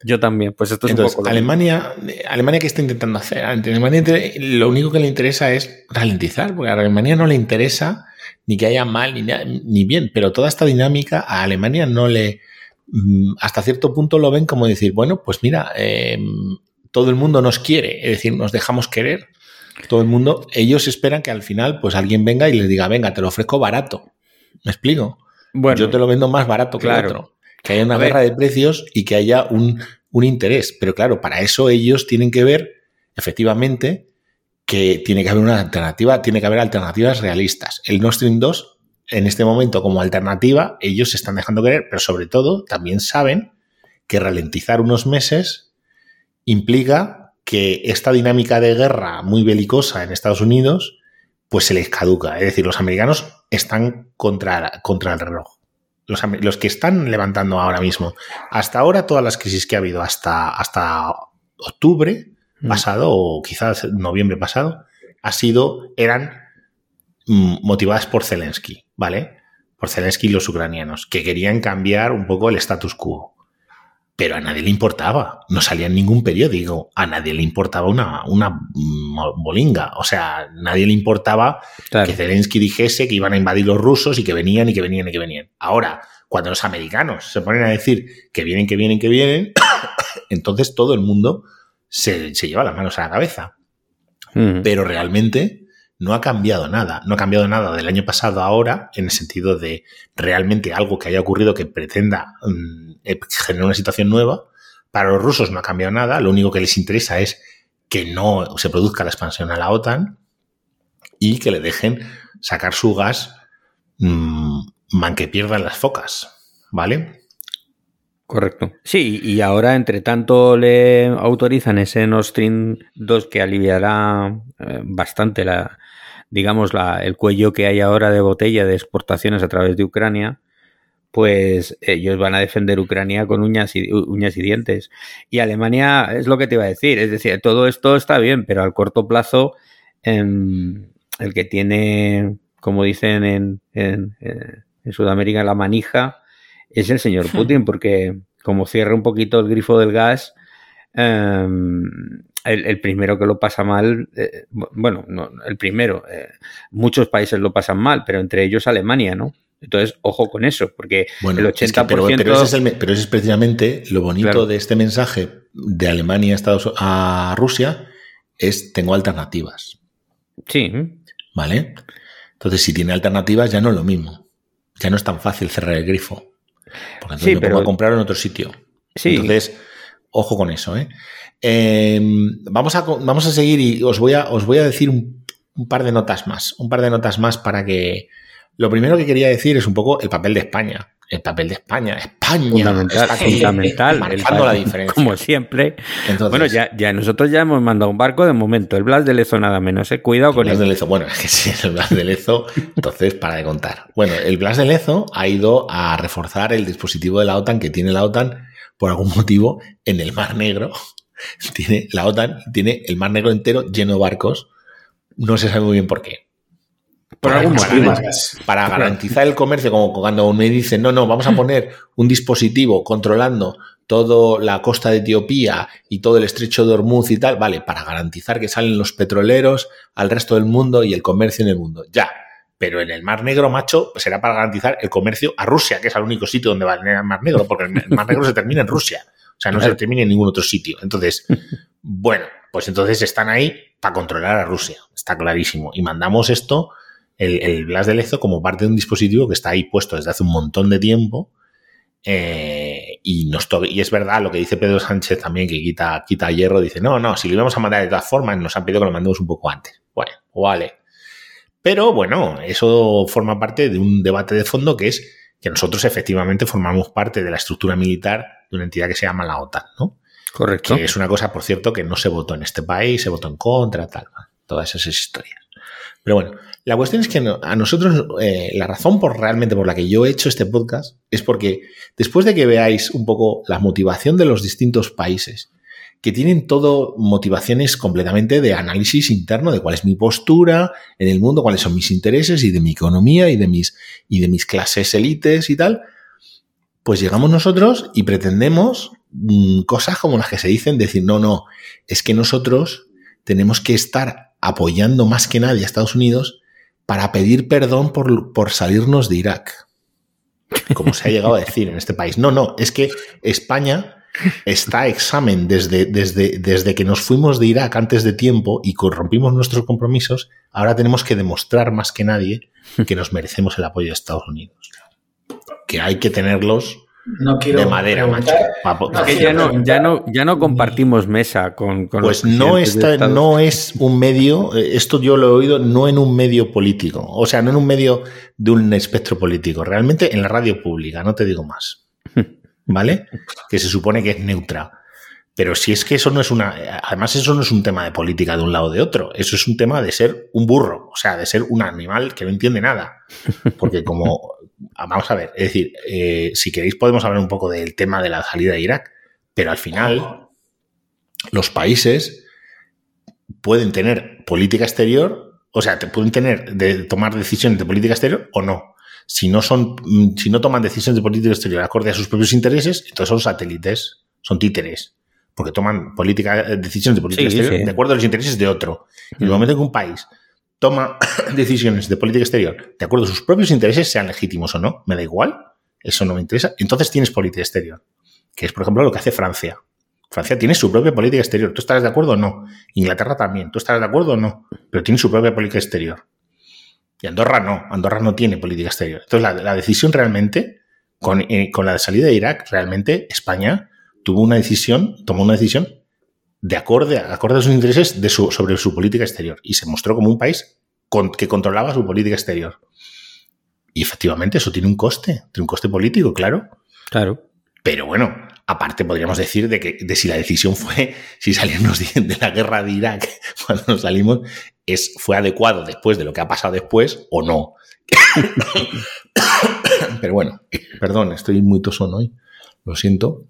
yo también. Pues esto es Entonces, un poco. Alemania, Alemania, ¿qué está intentando hacer? Alemania lo único que le interesa es ralentizar, porque a Alemania no le interesa ni que haya mal, ni, ni bien, pero toda esta dinámica a Alemania no le, mm, hasta cierto punto lo ven como decir, bueno, pues mira, em, todo el mundo nos quiere, es decir, nos dejamos querer. Todo el mundo, ellos esperan que al final, pues alguien venga y les diga, venga, te lo ofrezco barato. ¿Me explico? Bueno, yo te lo vendo más barato que otro. Que haya una guerra de precios y que haya un, un interés. Pero claro, para eso ellos tienen que ver, efectivamente, que tiene que haber una alternativa, tiene que haber alternativas realistas. El Nord Stream 2, en este momento, como alternativa, ellos se están dejando querer, pero sobre todo también saben que ralentizar unos meses implica que esta dinámica de guerra muy belicosa en Estados Unidos, pues se les caduca. Es decir, los americanos están contra, contra el reloj. Los, los, que están levantando ahora mismo, hasta ahora, todas las crisis que ha habido hasta, hasta octubre. Pasado, o quizás noviembre pasado, ha sido, eran mm, motivadas por Zelensky, ¿vale? Por Zelensky y los ucranianos, que querían cambiar un poco el status quo. Pero a nadie le importaba, no salía en ningún periódico, a nadie le importaba una, una mm, bolinga, o sea, nadie le importaba que Zelensky dijese que iban a invadir los rusos y que venían y que venían y que venían. Ahora, cuando los americanos se ponen a decir que vienen, que vienen, que vienen, entonces todo el mundo se, lleva las manos a la cabeza. Mm. Pero realmente no ha cambiado nada. No ha cambiado nada del año pasado a ahora, en el sentido de realmente algo que haya ocurrido que pretenda mm, eh, generar una situación nueva. Para los rusos no ha cambiado nada. Lo único que les interesa es que no se produzca la expansión a la OTAN y que le dejen sacar su gas mmm, man que pierdan las focas. ¿Vale? Correcto. Sí, y ahora, entre tanto, le autorizan ese Nord Stream 2 que aliviará eh, bastante la, digamos, la, el cuello que hay ahora de botella de exportaciones a través de Ucrania, pues ellos van a defender Ucrania con uñas y, uñas y dientes. Y Alemania es lo que te iba a decir, es decir, todo esto está bien, pero al corto plazo, em, el que tiene, como dicen en, en, en Sudamérica, la manija, es el señor Putin, porque como cierra un poquito el grifo del gas, em, el, primero que lo pasa mal, eh, bueno, no, el primero, eh, muchos países lo pasan mal, pero entre ellos Alemania, ¿no? Entonces, ojo con eso, porque el 80%... pero, ese es pero, es precisamente lo bonito de este mensaje de Alemania a, Estados, a Rusia, es tengo alternativas. Sí. ¿Vale? Entonces, si tiene alternativas, ya no es lo mismo. Ya no es tan fácil cerrar el grifo. Porque entonces sí, me pero... a comprar en otro sitio. Sí. Entonces, ojo con eso. ¿eh? Em, vamos, a, vamos a seguir y os voy a, os voy a decir un, par de notas más. Un par de notas más para que. Lo primero que quería decir es un poco el papel de España el papel de España. España fundamental, fundamental marcando la diferencia. Como siempre. bueno, ya, ya nosotros ya hemos mandado un barco de momento. El Blas de Lezo nada menos. ¿eh? Cuidado con el Blas de Lezo. Bueno, es que sí, el Blas de Lezo. entonces, para de contar. Bueno, el Blas de Lezo ha ido a reforzar el dispositivo de la OTAN que tiene la OTAN por algún motivo en el Mar Negro. Tiene la OTAN tiene el Mar Negro entero lleno de barcos. No se sabe muy bien por qué para, garantizar el comercio, como cuando me dicen, no, no, vamos a poner un dispositivo controlando toda la costa de Etiopía y todo el estrecho de Hormuz y tal, vale, para garantizar que salen los petroleros al resto del mundo y el comercio en el mundo. Ya, pero en el Mar Negro, macho, será para garantizar el comercio a Rusia, que es el único sitio donde va el Mar Negro, porque el Mar Negro se termina en Rusia. O sea, no se termina en ningún otro sitio. Entonces, bueno, pues entonces están ahí para controlar a Rusia. Está clarísimo. Y mandamos esto el, el Blas de Lezo como parte de un dispositivo que está ahí puesto desde hace un montón de tiempo. Eh, y, nos y es verdad lo que dice Pedro Sánchez también, que quita, quita hierro, dice, no, no, si lo íbamos a mandar de todas formas, nos han pedido que lo mandemos un poco antes. Bueno, vale. Pero bueno, eso forma parte de un debate de fondo que es que nosotros efectivamente formamos parte de la estructura militar de una entidad que se llama la OTAN, ¿no? Correcto. Que es una cosa, por cierto, que no se votó en este país, se votó en contra, tal, todas esas historias. Pero bueno, la cuestión es que a nosotros, eh, la razón por realmente por la que yo he hecho este podcast es porque después de que veáis un poco la motivación de los distintos países, que tienen todo motivaciones completamente de análisis interno de cuál es mi postura en el mundo, cuáles son mis intereses y de mi economía y de mis, y de mis clases élites y tal, pues llegamos nosotros y pretendemos mm, cosas como las que se dicen, decir, no, no, es que nosotros tenemos que estar apoyando más que nadie a Estados Unidos para pedir perdón por, por salirnos de Irak. Como se ha llegado a decir en este país. No, no, es que España está a examen desde, desde, desde que nos fuimos de Irak antes de tiempo y corrompimos nuestros compromisos. Ahora tenemos que demostrar más que nadie que nos merecemos el apoyo de Estados Unidos. Que hay que tenerlos No quiero de madera, macho. ya no, ya no, ya no compartimos mesa con, con los Pues no, está, no es un medio, eh, esto yo lo he oído, no en un medio político, o sea, no en un medio de un espectro político, realmente en la radio pública, no te digo más. ¿Vale? Que se supone que es neutra. Pero si es que eso no es una. Además, eso no es un tema de política de un lado o de otro. Eso es un tema de ser un burro, o sea, de ser un animal que no entiende nada. Porque, como. Vamos a ver, es decir, eh, si queréis, podemos hablar un poco del tema de la salida de Irak, pero al final, los países pueden tener política exterior, o sea, te pueden tener de tomar decisiones de política exterior o no. Si no son, mm, si no toman decisiones de política exterior acorde a sus propios intereses, entonces son satélites, son títeres, porque toman política, eh, decisiones de política Sí, exterior sí. de acuerdo a los intereses de otro. En el momento que un país toma decisiones de política exterior de acuerdo a sus propios intereses, sean legítimos o no, me da igual, eso no me interesa, entonces tienes política exterior, que es, por ejemplo, lo que hace Francia. Francia tiene su propia política exterior. ¿Tú estás de acuerdo o no? Inglaterra también. ¿Tú estás de acuerdo o no? Pero tiene su propia política exterior. Y Andorra no. Andorra no tiene política exterior. Entonces, la, la decisión realmente, con, eh, con la salida de Irak, realmente España tuvo una decisión, tomó una decisión de acorde, acorde a sus intereses de su, sobre su política exterior. Y se mostró como un país con- que controlaba su política exterior. Y efectivamente, eso tiene un coste. Tiene un coste político, claro. Claro. Pero bueno, aparte podríamos decir de que de si la decisión fue, si salirnos de, de la guerra de Irak cuando nos salimos, es, fue adecuado después de lo que ha pasado después o no. Pero bueno, perdón, estoy muy tosón hoy, lo siento.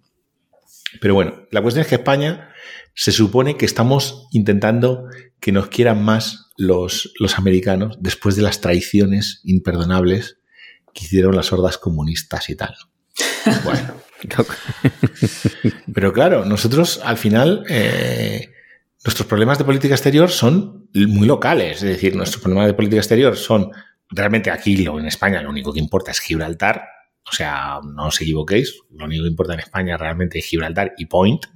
Pero bueno, la cuestión es que España se supone que estamos intentando que nos quieran más los, los americanos después de las traiciones imperdonables que hicieron las hordas comunistas y tal. Bueno. Pero claro, nosotros al final, eh, nuestros problemas de política exterior son muy locales. Es decir, nuestros problemas de política exterior son realmente aquí, lo, en España, lo único que importa es Gibraltar. O sea, no os equivoquéis, lo único que importa en España realmente es Gibraltar y Point.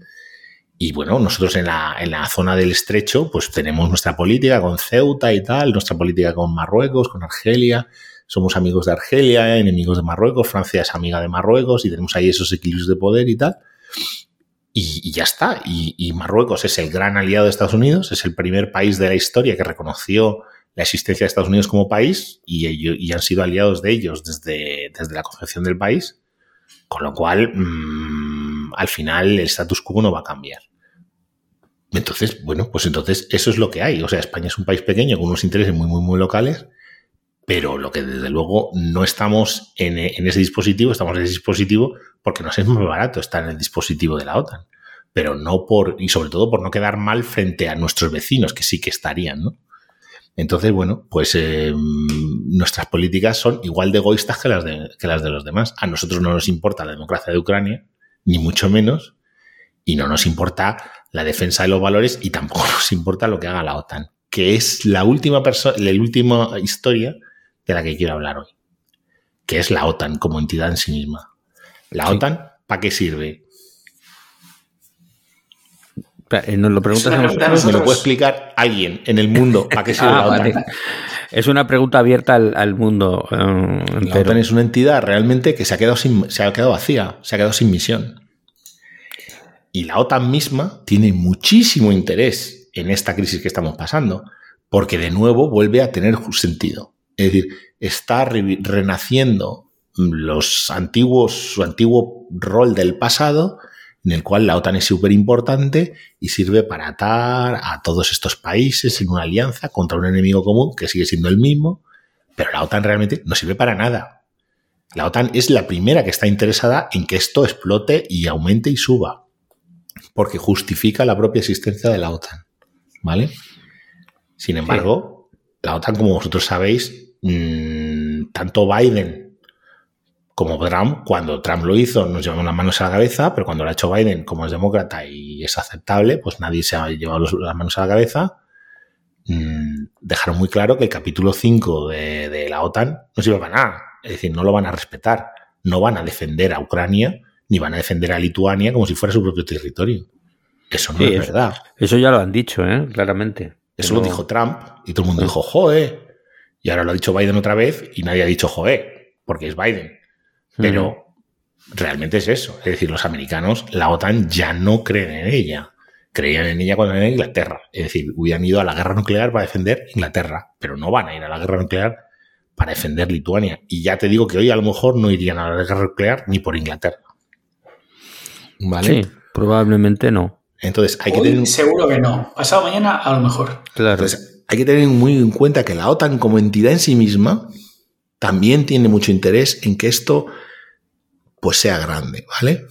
Y bueno, nosotros en la, en la zona del estrecho, pues tenemos nuestra política con Ceuta y tal, nuestra política con Marruecos, con Argelia. Somos amigos de Argelia, enemigos de Marruecos, Francia es amiga de Marruecos y tenemos ahí esos equilibrios de poder y tal. Y, y ya está. Y, y, Marruecos es el gran aliado de Estados Unidos, es el primer país de la historia que reconoció la existencia de Estados Unidos como país y, y han sido aliados de ellos desde, desde, la concepción del país. Con lo cual, mmm, al final, el status quo no va a cambiar. Entonces, bueno, pues entonces eso es lo que hay. O sea, España es un país pequeño con unos intereses muy, muy, muy locales, pero lo que desde luego no estamos en, en, ese dispositivo, estamos en ese dispositivo porque nos es muy barato estar en el dispositivo de la OTAN, pero no por, y sobre todo por no quedar mal frente a nuestros vecinos, que sí que estarían, ¿no? Entonces, bueno, pues eh, nuestras políticas son igual de egoístas que las de, que las de los demás. A nosotros no nos importa la democracia de Ucrania, ni mucho menos, y no nos importa la defensa de los valores y tampoco nos importa lo que haga la OTAN, que es la última persona, la última historia de la que quiero hablar hoy, que es la OTAN como entidad en sí misma. La sí. OTAN, ¿para qué sirve? Nos lo preguntas a nosotros. ¿Me lo puede explicar alguien en el mundo para qué sirve ah, la OTAN? Vale. Es una pregunta abierta al, al mundo. Eh, la OTAN es una entidad realmente que se ha, quedado sin, se ha quedado vacía, se ha quedado sin misión. Y la OTAN misma tiene muchísimo interés en esta crisis que estamos pasando, porque de nuevo vuelve a tener sentido. Es decir, está re renaciendo los antiguos, su antiguo rol del pasado, en el cual la OTAN es súper importante y sirve para atar a todos estos países en una alianza contra un enemigo común que sigue siendo el mismo, pero la OTAN realmente no sirve para nada. La OTAN es la primera que está interesada en que esto explote y aumente y suba, porque justifica la propia existencia de la OTAN. ¿Vale? Sin embargo, sí. la OTAN, como vosotros sabéis, mmm, tanto Biden como Trump, cuando Trump lo hizo, nos llevamos las manos a la cabeza, pero cuando lo ha hecho Biden, como es demócrata y es aceptable, pues nadie se ha llevado las manos a la cabeza. Mmm, dejaron muy claro que el capítulo 5 de, de la OTAN no sirve para nada. Es decir, no lo van a respetar. No van a defender a Ucrania ni van a defender a Lituania como si fuera su propio territorio. Eso no Sí, es eso- verdad. Eso ya lo han dicho, ¿eh? claramente. Eso lo dijo Trump y todo el mundo dijo, joe. Y ahora lo ha dicho Biden otra vez y nadie ha dicho, joe, porque es Biden. Pero realmente es eso. Es decir, los americanos, la OTAN ya no creen en ella. Creían en ella cuando era Inglaterra. Es decir, hubieran ido a la guerra nuclear para defender Inglaterra, pero no van a ir a la guerra nuclear para defender Lituania. Y ya te digo que hoy a lo mejor no irían a la guerra nuclear ni por Inglaterra. ¿Vale? Sí, probablemente no. Entonces hay que tener seguro que no. Pasado mañana a lo mejor. Claro. Entonces, hay que tener muy en cuenta que la OTAN como entidad en sí misma también tiene mucho interés en que esto pues sea grande, ¿vale?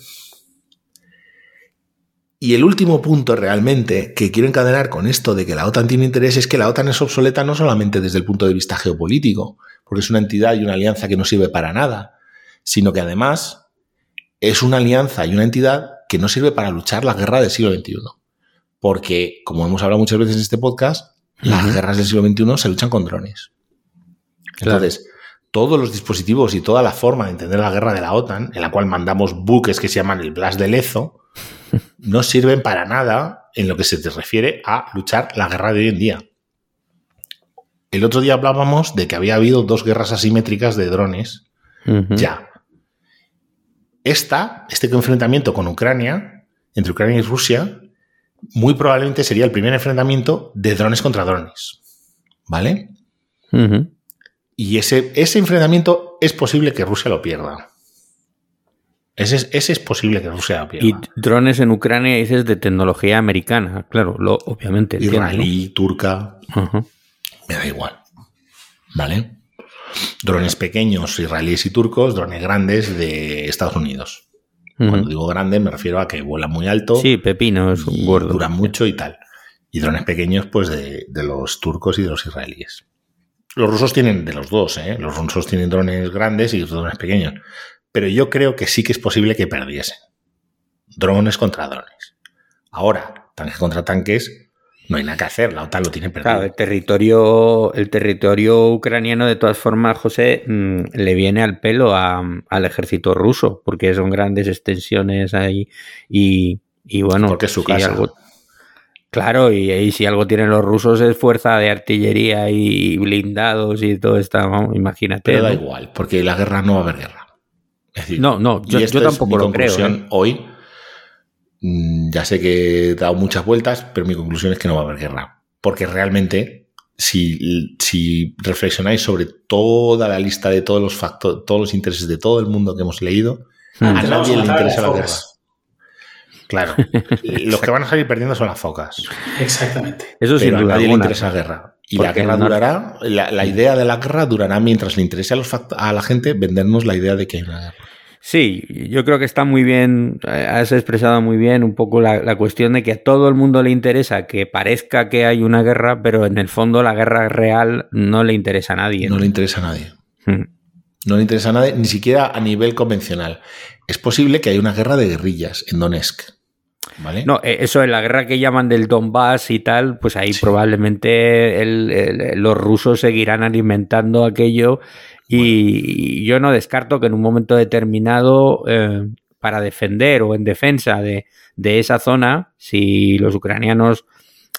Y el último punto realmente que quiero encadenar con esto de que la OTAN tiene interés es que la OTAN es obsoleta no solamente desde el punto de vista geopolítico, porque es una entidad y una alianza que no sirve para nada, sino que además es una alianza y una entidad que no sirve para luchar la guerra del siglo XXI. Porque, como hemos hablado muchas veces en este podcast, las guerras del siglo XXI se luchan con drones. Claro. Todos los dispositivos y toda la forma de entender la guerra de la OTAN, en la cual mandamos buques que se llaman el Blas de Lezo, no sirven para nada en lo que se te refiere a luchar la guerra de hoy en día. El otro día hablábamos de que había habido dos guerras asimétricas de drones ya. Esta, este enfrentamiento con Ucrania, entre Ucrania y Rusia, muy probablemente sería el primer enfrentamiento de drones contra drones. ¿Vale? Y ese, ese enfrentamiento es posible que Rusia lo pierda. Ese es, ese es posible que Rusia lo pierda. Y drones en Ucrania dices de tecnología americana, claro, lo, obviamente. Israelí, turca, me da igual. ¿Vale? Drones pequeños israelíes y turcos, drones grandes de Estados Unidos. Cuando digo grande me refiero a que vuelan muy alto. Sí, pepinos, y gordo. duran mucho y tal. Y drones pequeños, pues de, de los turcos y de los israelíes. Los rusos tienen de los dos, ¿eh? Los rusos tienen drones grandes y drones pequeños. Pero yo creo que sí que es posible que perdiesen. Drones contra drones. Ahora, tanques contra tanques, no hay nada que hacer. La OTAN lo tiene perdido. Claro, el territorio, el territorio ucraniano, de todas formas, José, mm, le viene al pelo a- al ejército ruso, porque son grandes extensiones ahí. Y, y bueno, Porque es su si casa. algo- claro, y, y si algo tienen los rusos es fuerza de artillería y blindados y todo esto, imagínate. Pero da ¿no? igual, porque la guerra no va a haber guerra. Es decir, No, no, yo- yo es tampoco mi lo creo, conclusión ¿eh? Hoy, Mm, ya sé que he dado muchas vueltas, pero mi conclusión es que no va a haber guerra. Porque realmente, si, si reflexionáis sobre toda la lista de todos los factores, todos los intereses de todo el mundo que hemos leído, Mm. a nadie le interesa la guerra. Claro, los que van a salir perdiendo son las focas. Exactamente. Eso sin Pero a nadie le interesa la guerra. Y la guerra no- durará, la, la idea de la guerra durará mientras le interese a, los fact- a la gente vendernos la idea de que hay una guerra. Sí, yo creo que está muy bien, eh, has expresado muy bien un poco la, la cuestión de que a todo el mundo le interesa que parezca que hay una guerra, pero en el fondo la guerra real no le interesa a nadie. No le interesa a nadie. Mm. No le interesa a nadie, ni siquiera a nivel convencional. Es posible que haya una guerra de guerrillas en Donetsk. ¿Vale? No, eh, eso en la guerra que llaman del Donbass y tal, pues ahí Sí. probablemente el- el- los rusos seguirán alimentando aquello y, yo no descarto que en un momento determinado eh, para defender o en defensa de, de esa zona, si los ucranianos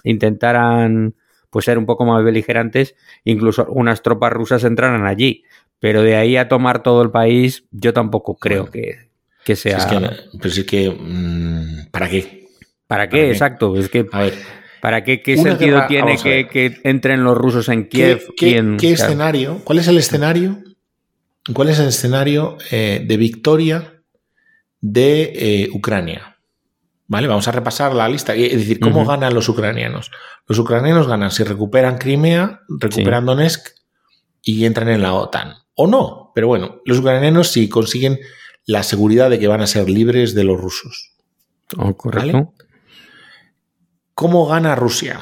intentaran pues ser un poco más beligerantes, incluso unas tropas rusas entraran allí. Pero de ahí a tomar todo el país, yo tampoco creo Bueno. que, que Si sea... es que, si es que, mm, ¿para qué? ¿Para qué? ¿para qué? Exacto. Es que A ver, ¿Para qué, qué sentido guerra- tiene que, entren los rusos en ¿qué, Kiev? qué- y en- qué claro. escenario? ¿Cuál es el escenario? ¿Cuál es el escenario eh, de victoria de eh, Ucrania? ¿Vale? Vamos a repasar la lista. Es decir, ¿cómo ganan los ucranianos? Los ucranianos ganan si recuperan Crimea, recuperan Donetsk y entran en la OTAN. O no, pero bueno, los ucranianos si consiguen la seguridad de que van a ser libres de los rusos. Oh, correcto. ¿Vale? ¿Cómo gana Rusia?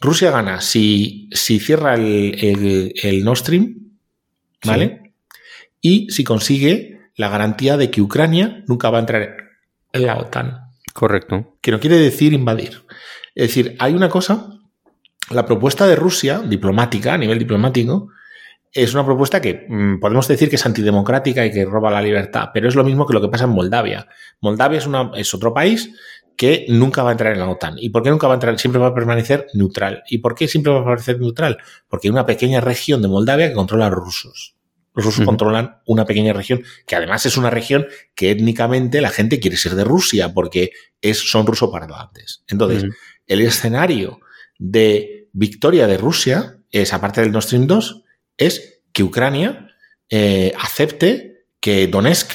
Rusia gana si, si cierra el, el, el Nord Stream, ¿vale? Y si consigue la garantía de que Ucrania nunca va a entrar en la OTAN Correcto. que no quiere decir invadir. Es decir, hay una cosa la propuesta de Rusia, diplomática, a nivel diplomático, es una propuesta que mm, podemos decir que es antidemocrática y que roba la libertad, pero es lo mismo que lo que pasa en Moldavia. Moldavia es, una, es otro país que nunca va a entrar en la OTAN. ¿Y por qué nunca va a entrar? Siempre va a permanecer neutral. ¿Y por qué siempre va a permanecer neutral? Porque hay una pequeña región de Moldavia que controla a los rusos. Los rusos controlan una pequeña región, que además es una región que étnicamente la gente quiere ser de Rusia, porque es, son ruso-parlantes. Entonces, el escenario de victoria de Rusia es, aparte del Nord Stream 2, es que Ucrania eh, acepte que Donetsk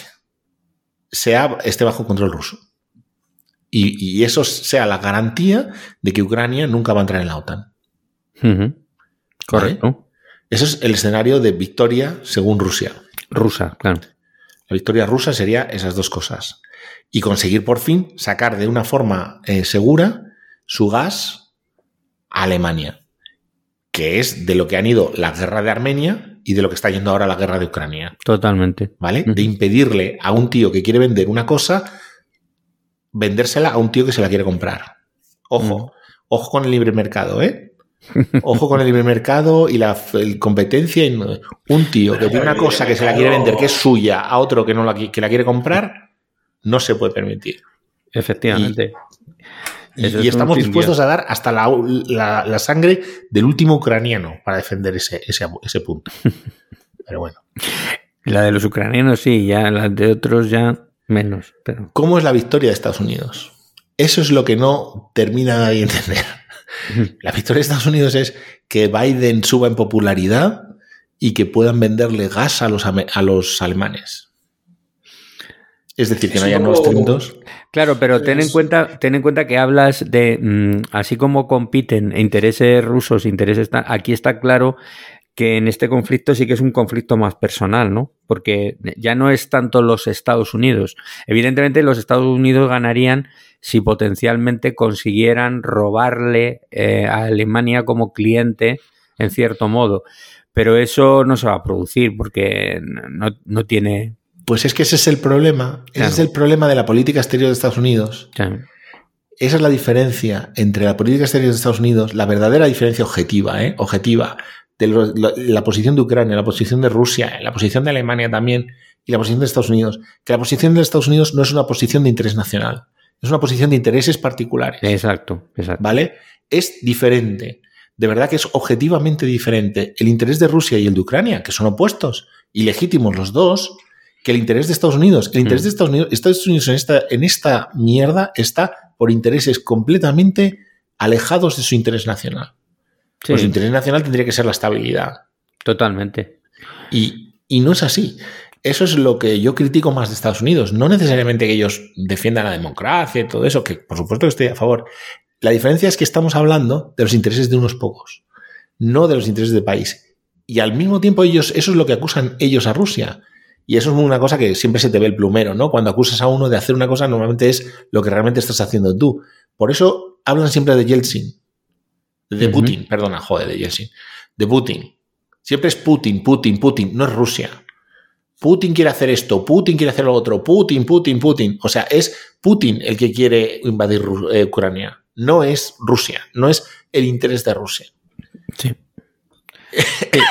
sea, esté bajo control ruso. Y, eso sea la garantía de que Ucrania nunca va a entrar en la OTAN. Correcto. Ese es el escenario de victoria según Rusia. Rusa, claro. La victoria rusa sería esas dos cosas. Y conseguir por fin sacar de una forma eh, segura su gas a Alemania, que es de lo que han ido la guerra de Armenia y de lo que está yendo ahora la guerra de Ucrania. Totalmente. ¿Vale? De impedirle a un tío que quiere vender una cosa, vendérsela a un tío que se la quiere comprar. Ojo, ojo con el libre mercado, ¿eh? Ojo con el libre mercado y la competencia. Un tío que tiene una cosa que se la quiere vender, que es suya, a otro que no la, que la quiere comprar, no se puede permitir. Efectivamente. Y, estamos dispuestos a dar hasta la, sangre del último ucraniano para defender ese, ese, punto. Pero bueno. La de los ucranianos sí, ya la de otros ya menos. Pero... ¿Cómo es la victoria de Estados Unidos? Eso es lo que no termina nadie de entender. La victoria de Estados Unidos es que Biden suba en popularidad y que puedan venderle gas a los, a los alemanes. Es decir, que no haya nuevos trendos. Claro, pero ten en cuenta, ten en cuenta que hablas de mm, así como compiten intereses rusos, intereses aquí está claro que en este conflicto sí que es un conflicto más personal, ¿no? Porque ya no es tanto los Estados Unidos. Evidentemente los Estados Unidos ganarían si potencialmente consiguieran robarle eh, a Alemania como cliente, en cierto modo. Pero eso no se va a producir porque no, tiene... Pues es que ese es el problema. Ese es el problema de la política exterior de Estados Unidos. Esa es la diferencia entre la política exterior de Estados Unidos, la verdadera diferencia objetiva, ¿eh? objetiva, de la, posición de Ucrania, la posición de Rusia, la posición de Alemania también y la posición de Estados Unidos. Que la posición de Estados Unidos no es una posición de interés nacional es una posición de intereses particulares. Exacto, exacto. ¿Vale? Es diferente. De verdad que es objetivamente diferente el interés de Rusia y el de Ucrania, que son opuestos y legítimos los dos, que el interés de Estados Unidos. El interés mm. de Estados Unidos, Estados Unidos en esta, en esta mierda está por intereses completamente alejados de su interés nacional. Pues su interés nacional tendría que ser la estabilidad. Totalmente. Y, y no es así. Eso es lo que yo critico más de Estados Unidos. No necesariamente que ellos defiendan la democracia y todo eso, que por supuesto que estoy a favor. La diferencia es que estamos hablando de los intereses de unos pocos, no de los intereses del país. Y al mismo tiempo ellos, eso es lo que acusan ellos a Rusia. Y eso es una cosa que siempre se te ve el plumero, ¿no? Cuando acusas a uno de hacer una cosa, normalmente es lo que realmente estás haciendo tú. Por eso hablan siempre de Yeltsin. De Putin, perdona, joder, de Yeltsin. De Putin. Siempre es Putin, Putin, Putin, no es Rusia. Putin quiere hacer esto, Putin quiere hacer lo otro, Putin, Putin, Putin. O sea, es Putin el que quiere invadir eh, Ucrania, no es Rusia, no es el interés de Rusia. Sí.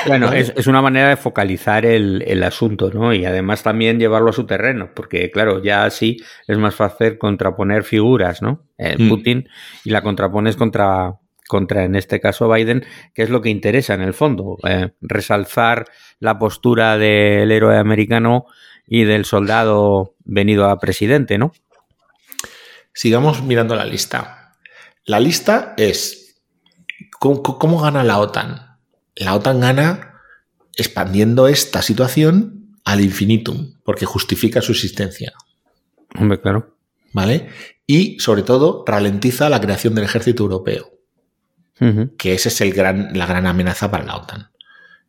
Bueno, es, una manera de focalizar el, asunto, ¿no? Y además también llevarlo a su terreno, porque claro, ya así es más fácil contraponer figuras, ¿no? Eh, mm. Putin y la contrapones contra, contra, en este caso, Biden, que es lo que interesa en el fondo, eh, resalzar la postura del héroe americano y del soldado venido a presidente, ¿no? Sigamos mirando la lista. La lista es, ¿cómo, gana la OTAN? La OTAN gana expandiendo esta situación al infinitum, porque justifica su existencia. Hombre, claro. ¿Vale? Y sobre todo ralentiza la creación del ejército europeo que esa es el gran, la gran amenaza para la OTAN.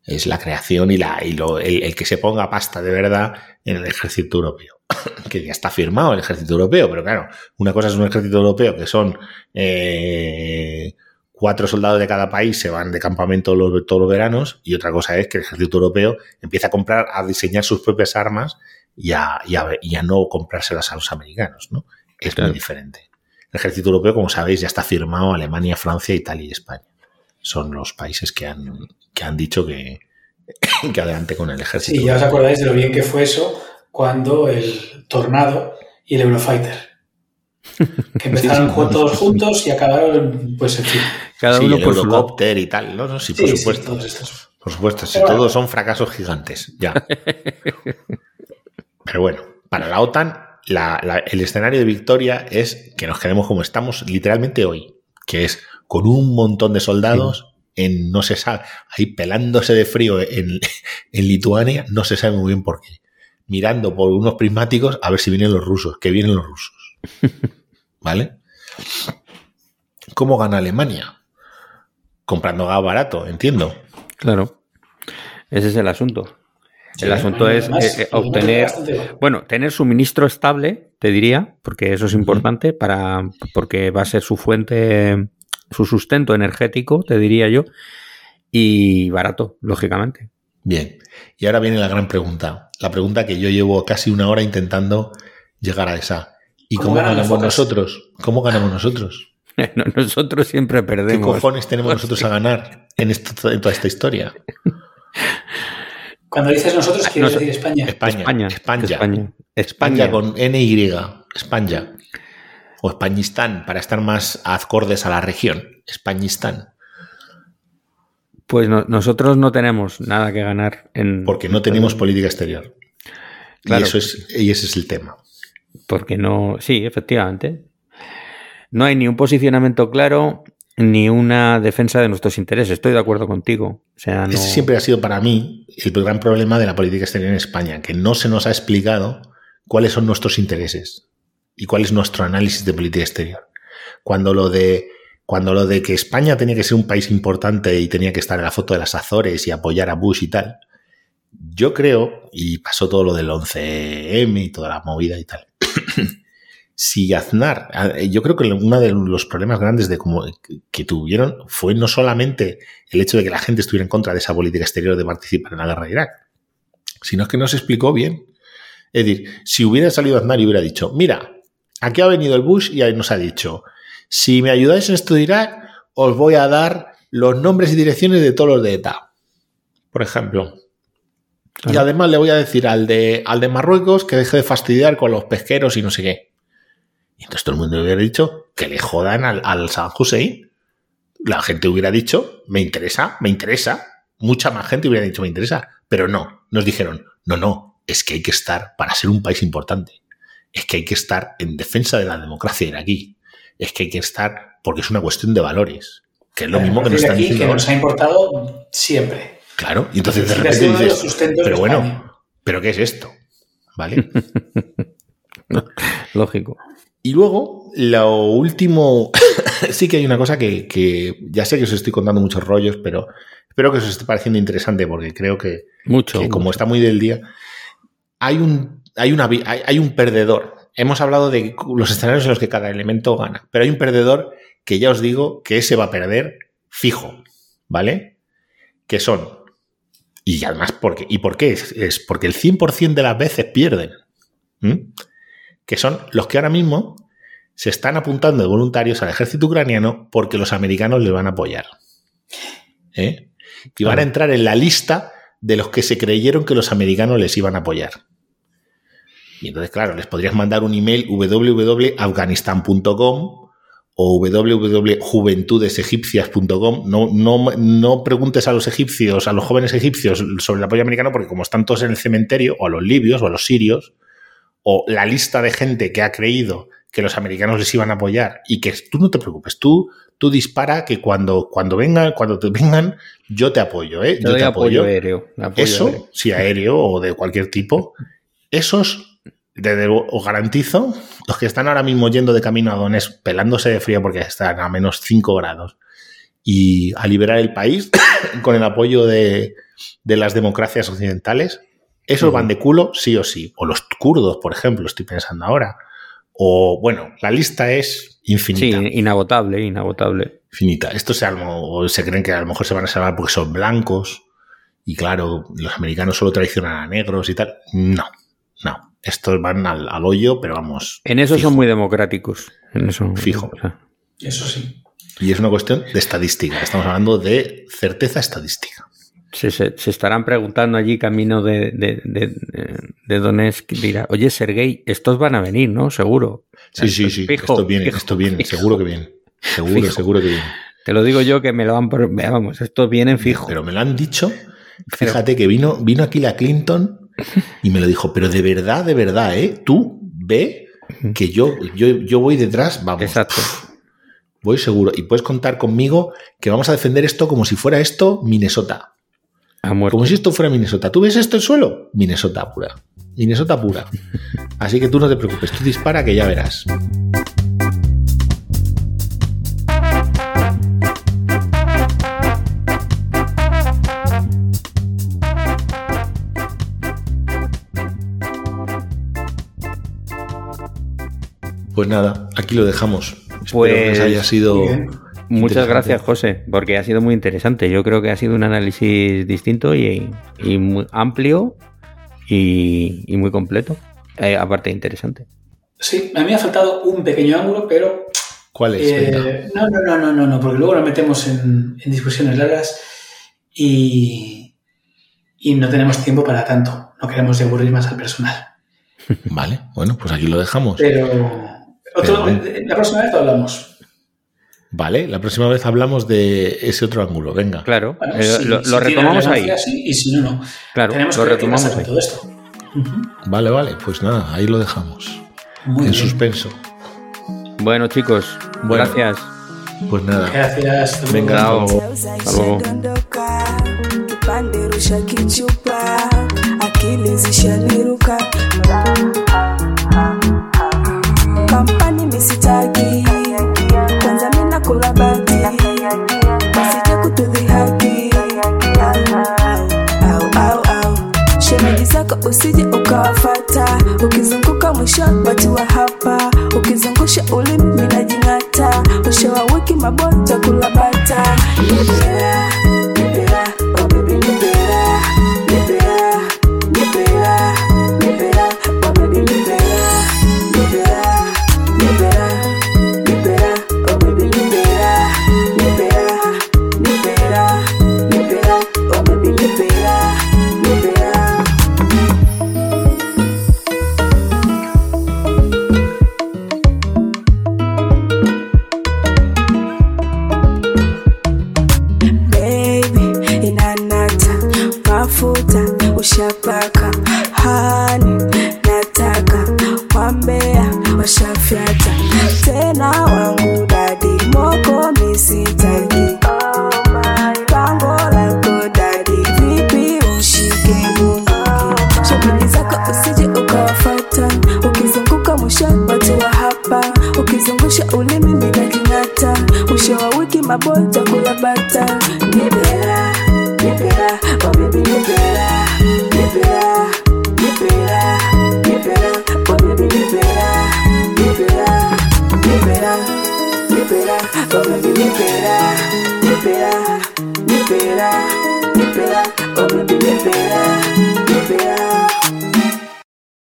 Es la creación y, la, y lo, el, que se ponga pasta de verdad en el ejército europeo. que ya está firmado el ejército europeo, pero claro, una cosa es un ejército europeo que son eh, cuatro soldados de cada país se van de campamento todos los veranos y otra cosa es que el ejército europeo empieza a comprar, a diseñar sus propias armas y a, y a, no comprárselas a los americanos, ¿no? Es muy diferente. El ejército europeo, como sabéis, ya está firmado Alemania, Francia, Italia y España. son los países que han, que han dicho que, que adelante con el ejército. Sí, ya os acordáis de lo bien que fue eso cuando el Tornado y el Eurofighter. Que empezaron Sí, sí. todos juntos y acabaron, pues en fin. Cada Sí, uno el por. Eurocopter y tal, ¿no? No, Sí, por Sí, supuesto. Por supuesto, si todos son fracasos gigantes, ya. Pero bueno, para la OTAN, la- la- el escenario de victoria es que nos quedemos como estamos literalmente hoy, que es con un montón de soldados en, no se sabe, ahí pelándose de frío en, en Lituania, no se sabe muy bien por qué. Mirando por unos prismáticos a ver si vienen los rusos, que vienen los rusos. ¿Vale? ¿Cómo gana Alemania? Comprando gas barato, entiendo. Claro. Ese es el asunto. Sí, el asunto es además, eh, eh, obtener, bueno, tener suministro estable, te diría, porque eso es importante para, porque va a ser su fuente, su sustento energético, te diría yo, y barato, lógicamente. Bien, y ahora viene la gran pregunta. La pregunta que yo llevo casi una hora intentando llegar a esa. ¿Y ¿Cómo ganamos nosotros? ¿Cómo ganamos nosotros? No, Nosotros siempre ¿Qué perdemos. cojones tenemos nosotros a ganar en, esto- en toda esta historia? Cuando dices nosotros, quieres Nos- decir España. España. España. España. España. España con NY. España. O Españistán, para estar más acordes a la región. Españistán. Pues no- nosotros no tenemos nada que ganar en. Porque no tenemos política exterior. Claro. Y, eso es, y ese es el tema. Porque no. Sí, efectivamente. No hay ni un posicionamiento claro ni una defensa de nuestros intereses. Estoy de acuerdo contigo. O sea, no. Ese siempre ha sido para mí el gran problema de la política exterior en España, que no se nos ha explicado cuáles son nuestros intereses y cuál es nuestro análisis de política exterior. Cuando lo de cuando lo de que España tenía que ser un país importante y tenía que estar en la foto de las Azores y apoyar a Bush y tal, yo creo, y pasó todo lo del 11M y toda la movida y tal, si Aznar, eh, yo creo que uno de los problemas grandes de como que tuvieron fue no solamente el hecho de que la gente estuviera en contra de esa política exterior de participar en la guerra de Irak, sino que no se explicó bien. Es decir, si hubiera salido Aznar y hubiera dicho, mira, aquí ha venido el Bush y ahí nos ha dicho, si me ayudáis en esto de Irak, os voy a dar los nombres y direcciones de todos los de ETA, por ejemplo. Y además le voy a decir al de, al de Marruecos que deje de fastidiar con los pesqueros y no sé qué. Y entonces todo el mundo hubiera dicho que le jodan al, al Saddam Hussein. La gente hubiera dicho, me interesa, me interesa. Mucha más gente hubiera dicho, me interesa. Pero no, nos dijeron, no, no, es que hay que estar para ser un país importante. Es que hay que estar en defensa de la democracia iraquí. Es que hay que estar porque es una cuestión de valores. Que es lo mismo que nos están aquí, diciendo que ahora. nos ha importado siempre. Claro, y entonces de repente dices, pero bueno. ¿pero qué es esto? ¿Vale? Lógico. Y luego, lo último, sí que hay una cosa que, que ya sé que os estoy contando muchos rollos, pero espero que os esté pareciendo interesante porque creo que, Mucho. que como está muy del día, hay un, hay, una, hay, hay un perdedor. Hemos hablado de los escenarios en los que cada elemento gana, pero hay un perdedor que ya os digo que ese va a perder fijo, ¿vale? Que son, y además, porque, ¿y por qué? Es, es porque el 100% de las veces pierden. Que son los que ahora mismo se están apuntando de voluntarios al ejército ucraniano porque los americanos les van a apoyar. ¿eh? Y van a entrar en la lista de los que se creyeron que los americanos les iban a apoyar. Y entonces, claro, les podrías mandar un email www.afganistan.com o www.juventudesegipcias.com. No, no, no preguntes a los egipcios, a los jóvenes egipcios sobre el apoyo americano, porque como están todos en el cementerio, o a los libios o a los sirios, o la lista de gente que ha creído que los americanos les iban a apoyar y que tú no te preocupes, tú, tú dispara que cuando, cuando vengan, cuando te vengan, yo te apoyo, ¿eh? Te Yo te apoyo apoyo. aéreo. apoyo Eso, aéreo. si aéreo o de cualquier tipo, esos, desde os garantizo, los que están ahora mismo yendo de camino a Donetsk, pelándose de frío porque están a menos 5 grados, y a liberar el país con el apoyo de, de las democracias occidentales, esos van de culo sí o sí. O los kurdos, por ejemplo, estoy pensando ahora. O, bueno, la lista es Sí, infinita. inagotable, inagotable. Infinita. Estos se, almo- se creen que a lo mejor se van a salvar porque son blancos. Y claro, los americanos solo traicionan a negros y tal. No, no. Estos van al, al hoyo, pero vamos. En eso fijo. son muy democráticos. En eso. Fijo. o sea, Eso sí. Y es una cuestión de estadística. Estamos hablando de certeza estadística. Se, se, estarán preguntando allí camino de, de, de, de Donetsk. Dirá, oye, Sergei, estos van a venir, ¿no? Seguro. Sí, sí, sí. esto viene, esto viene, seguro que viene. Seguro, seguro que viene. Te lo digo yo que me lo han. Vamos, estos vienen fijo. Pero me lo han dicho. Fíjate que vino, vino aquí la Clinton y me lo dijo, pero de verdad, de verdad, ¿eh? Tú ve que yo, yo, yo voy detrás, vamos. Exacto. Voy seguro. Y puedes contar conmigo que vamos a defender esto como si fuera esto Minnesota. Como si esto fuera Minnesota. ¿Tú ves esto el suelo? Minnesota pura. Minnesota pura. Así que tú no te preocupes, tú dispara que ya verás. Pues nada, aquí lo dejamos. Pues Espero que haya sido. Muchas gracias, José, porque ha sido muy interesante. Yo creo que ha sido un análisis distinto y, muy amplio y, muy completo. Eh, aparte, interesante. Sí, a mí me ha faltado un pequeño ángulo, pero. ¿Cuál es? Eh, no, no, no, no, no, no, porque luego nos metemos en, en discusiones largas y, y no tenemos tiempo para tanto. No queremos aburrir más al personal. Vale, bueno, pues aquí lo dejamos. Pero la próxima vez hablamos. Vale, la próxima vez hablamos de ese otro ángulo. Venga. Claro, eh, lo, retomamos ahí. y si no, no. Claro, lo retomamos ahí. Todo esto. Vale, vale, pues nada, ahí lo dejamos. en suspenso. Bueno, chicos, gracias. Pues nada. Gracias. Venga, hasta luego. kampani misitaki kwanza usije ukawafata. Ukizunguka mwisho watu wa hapa. Ukizungusha ulimi minajing'ata mwisho wa wiki mabota kula bata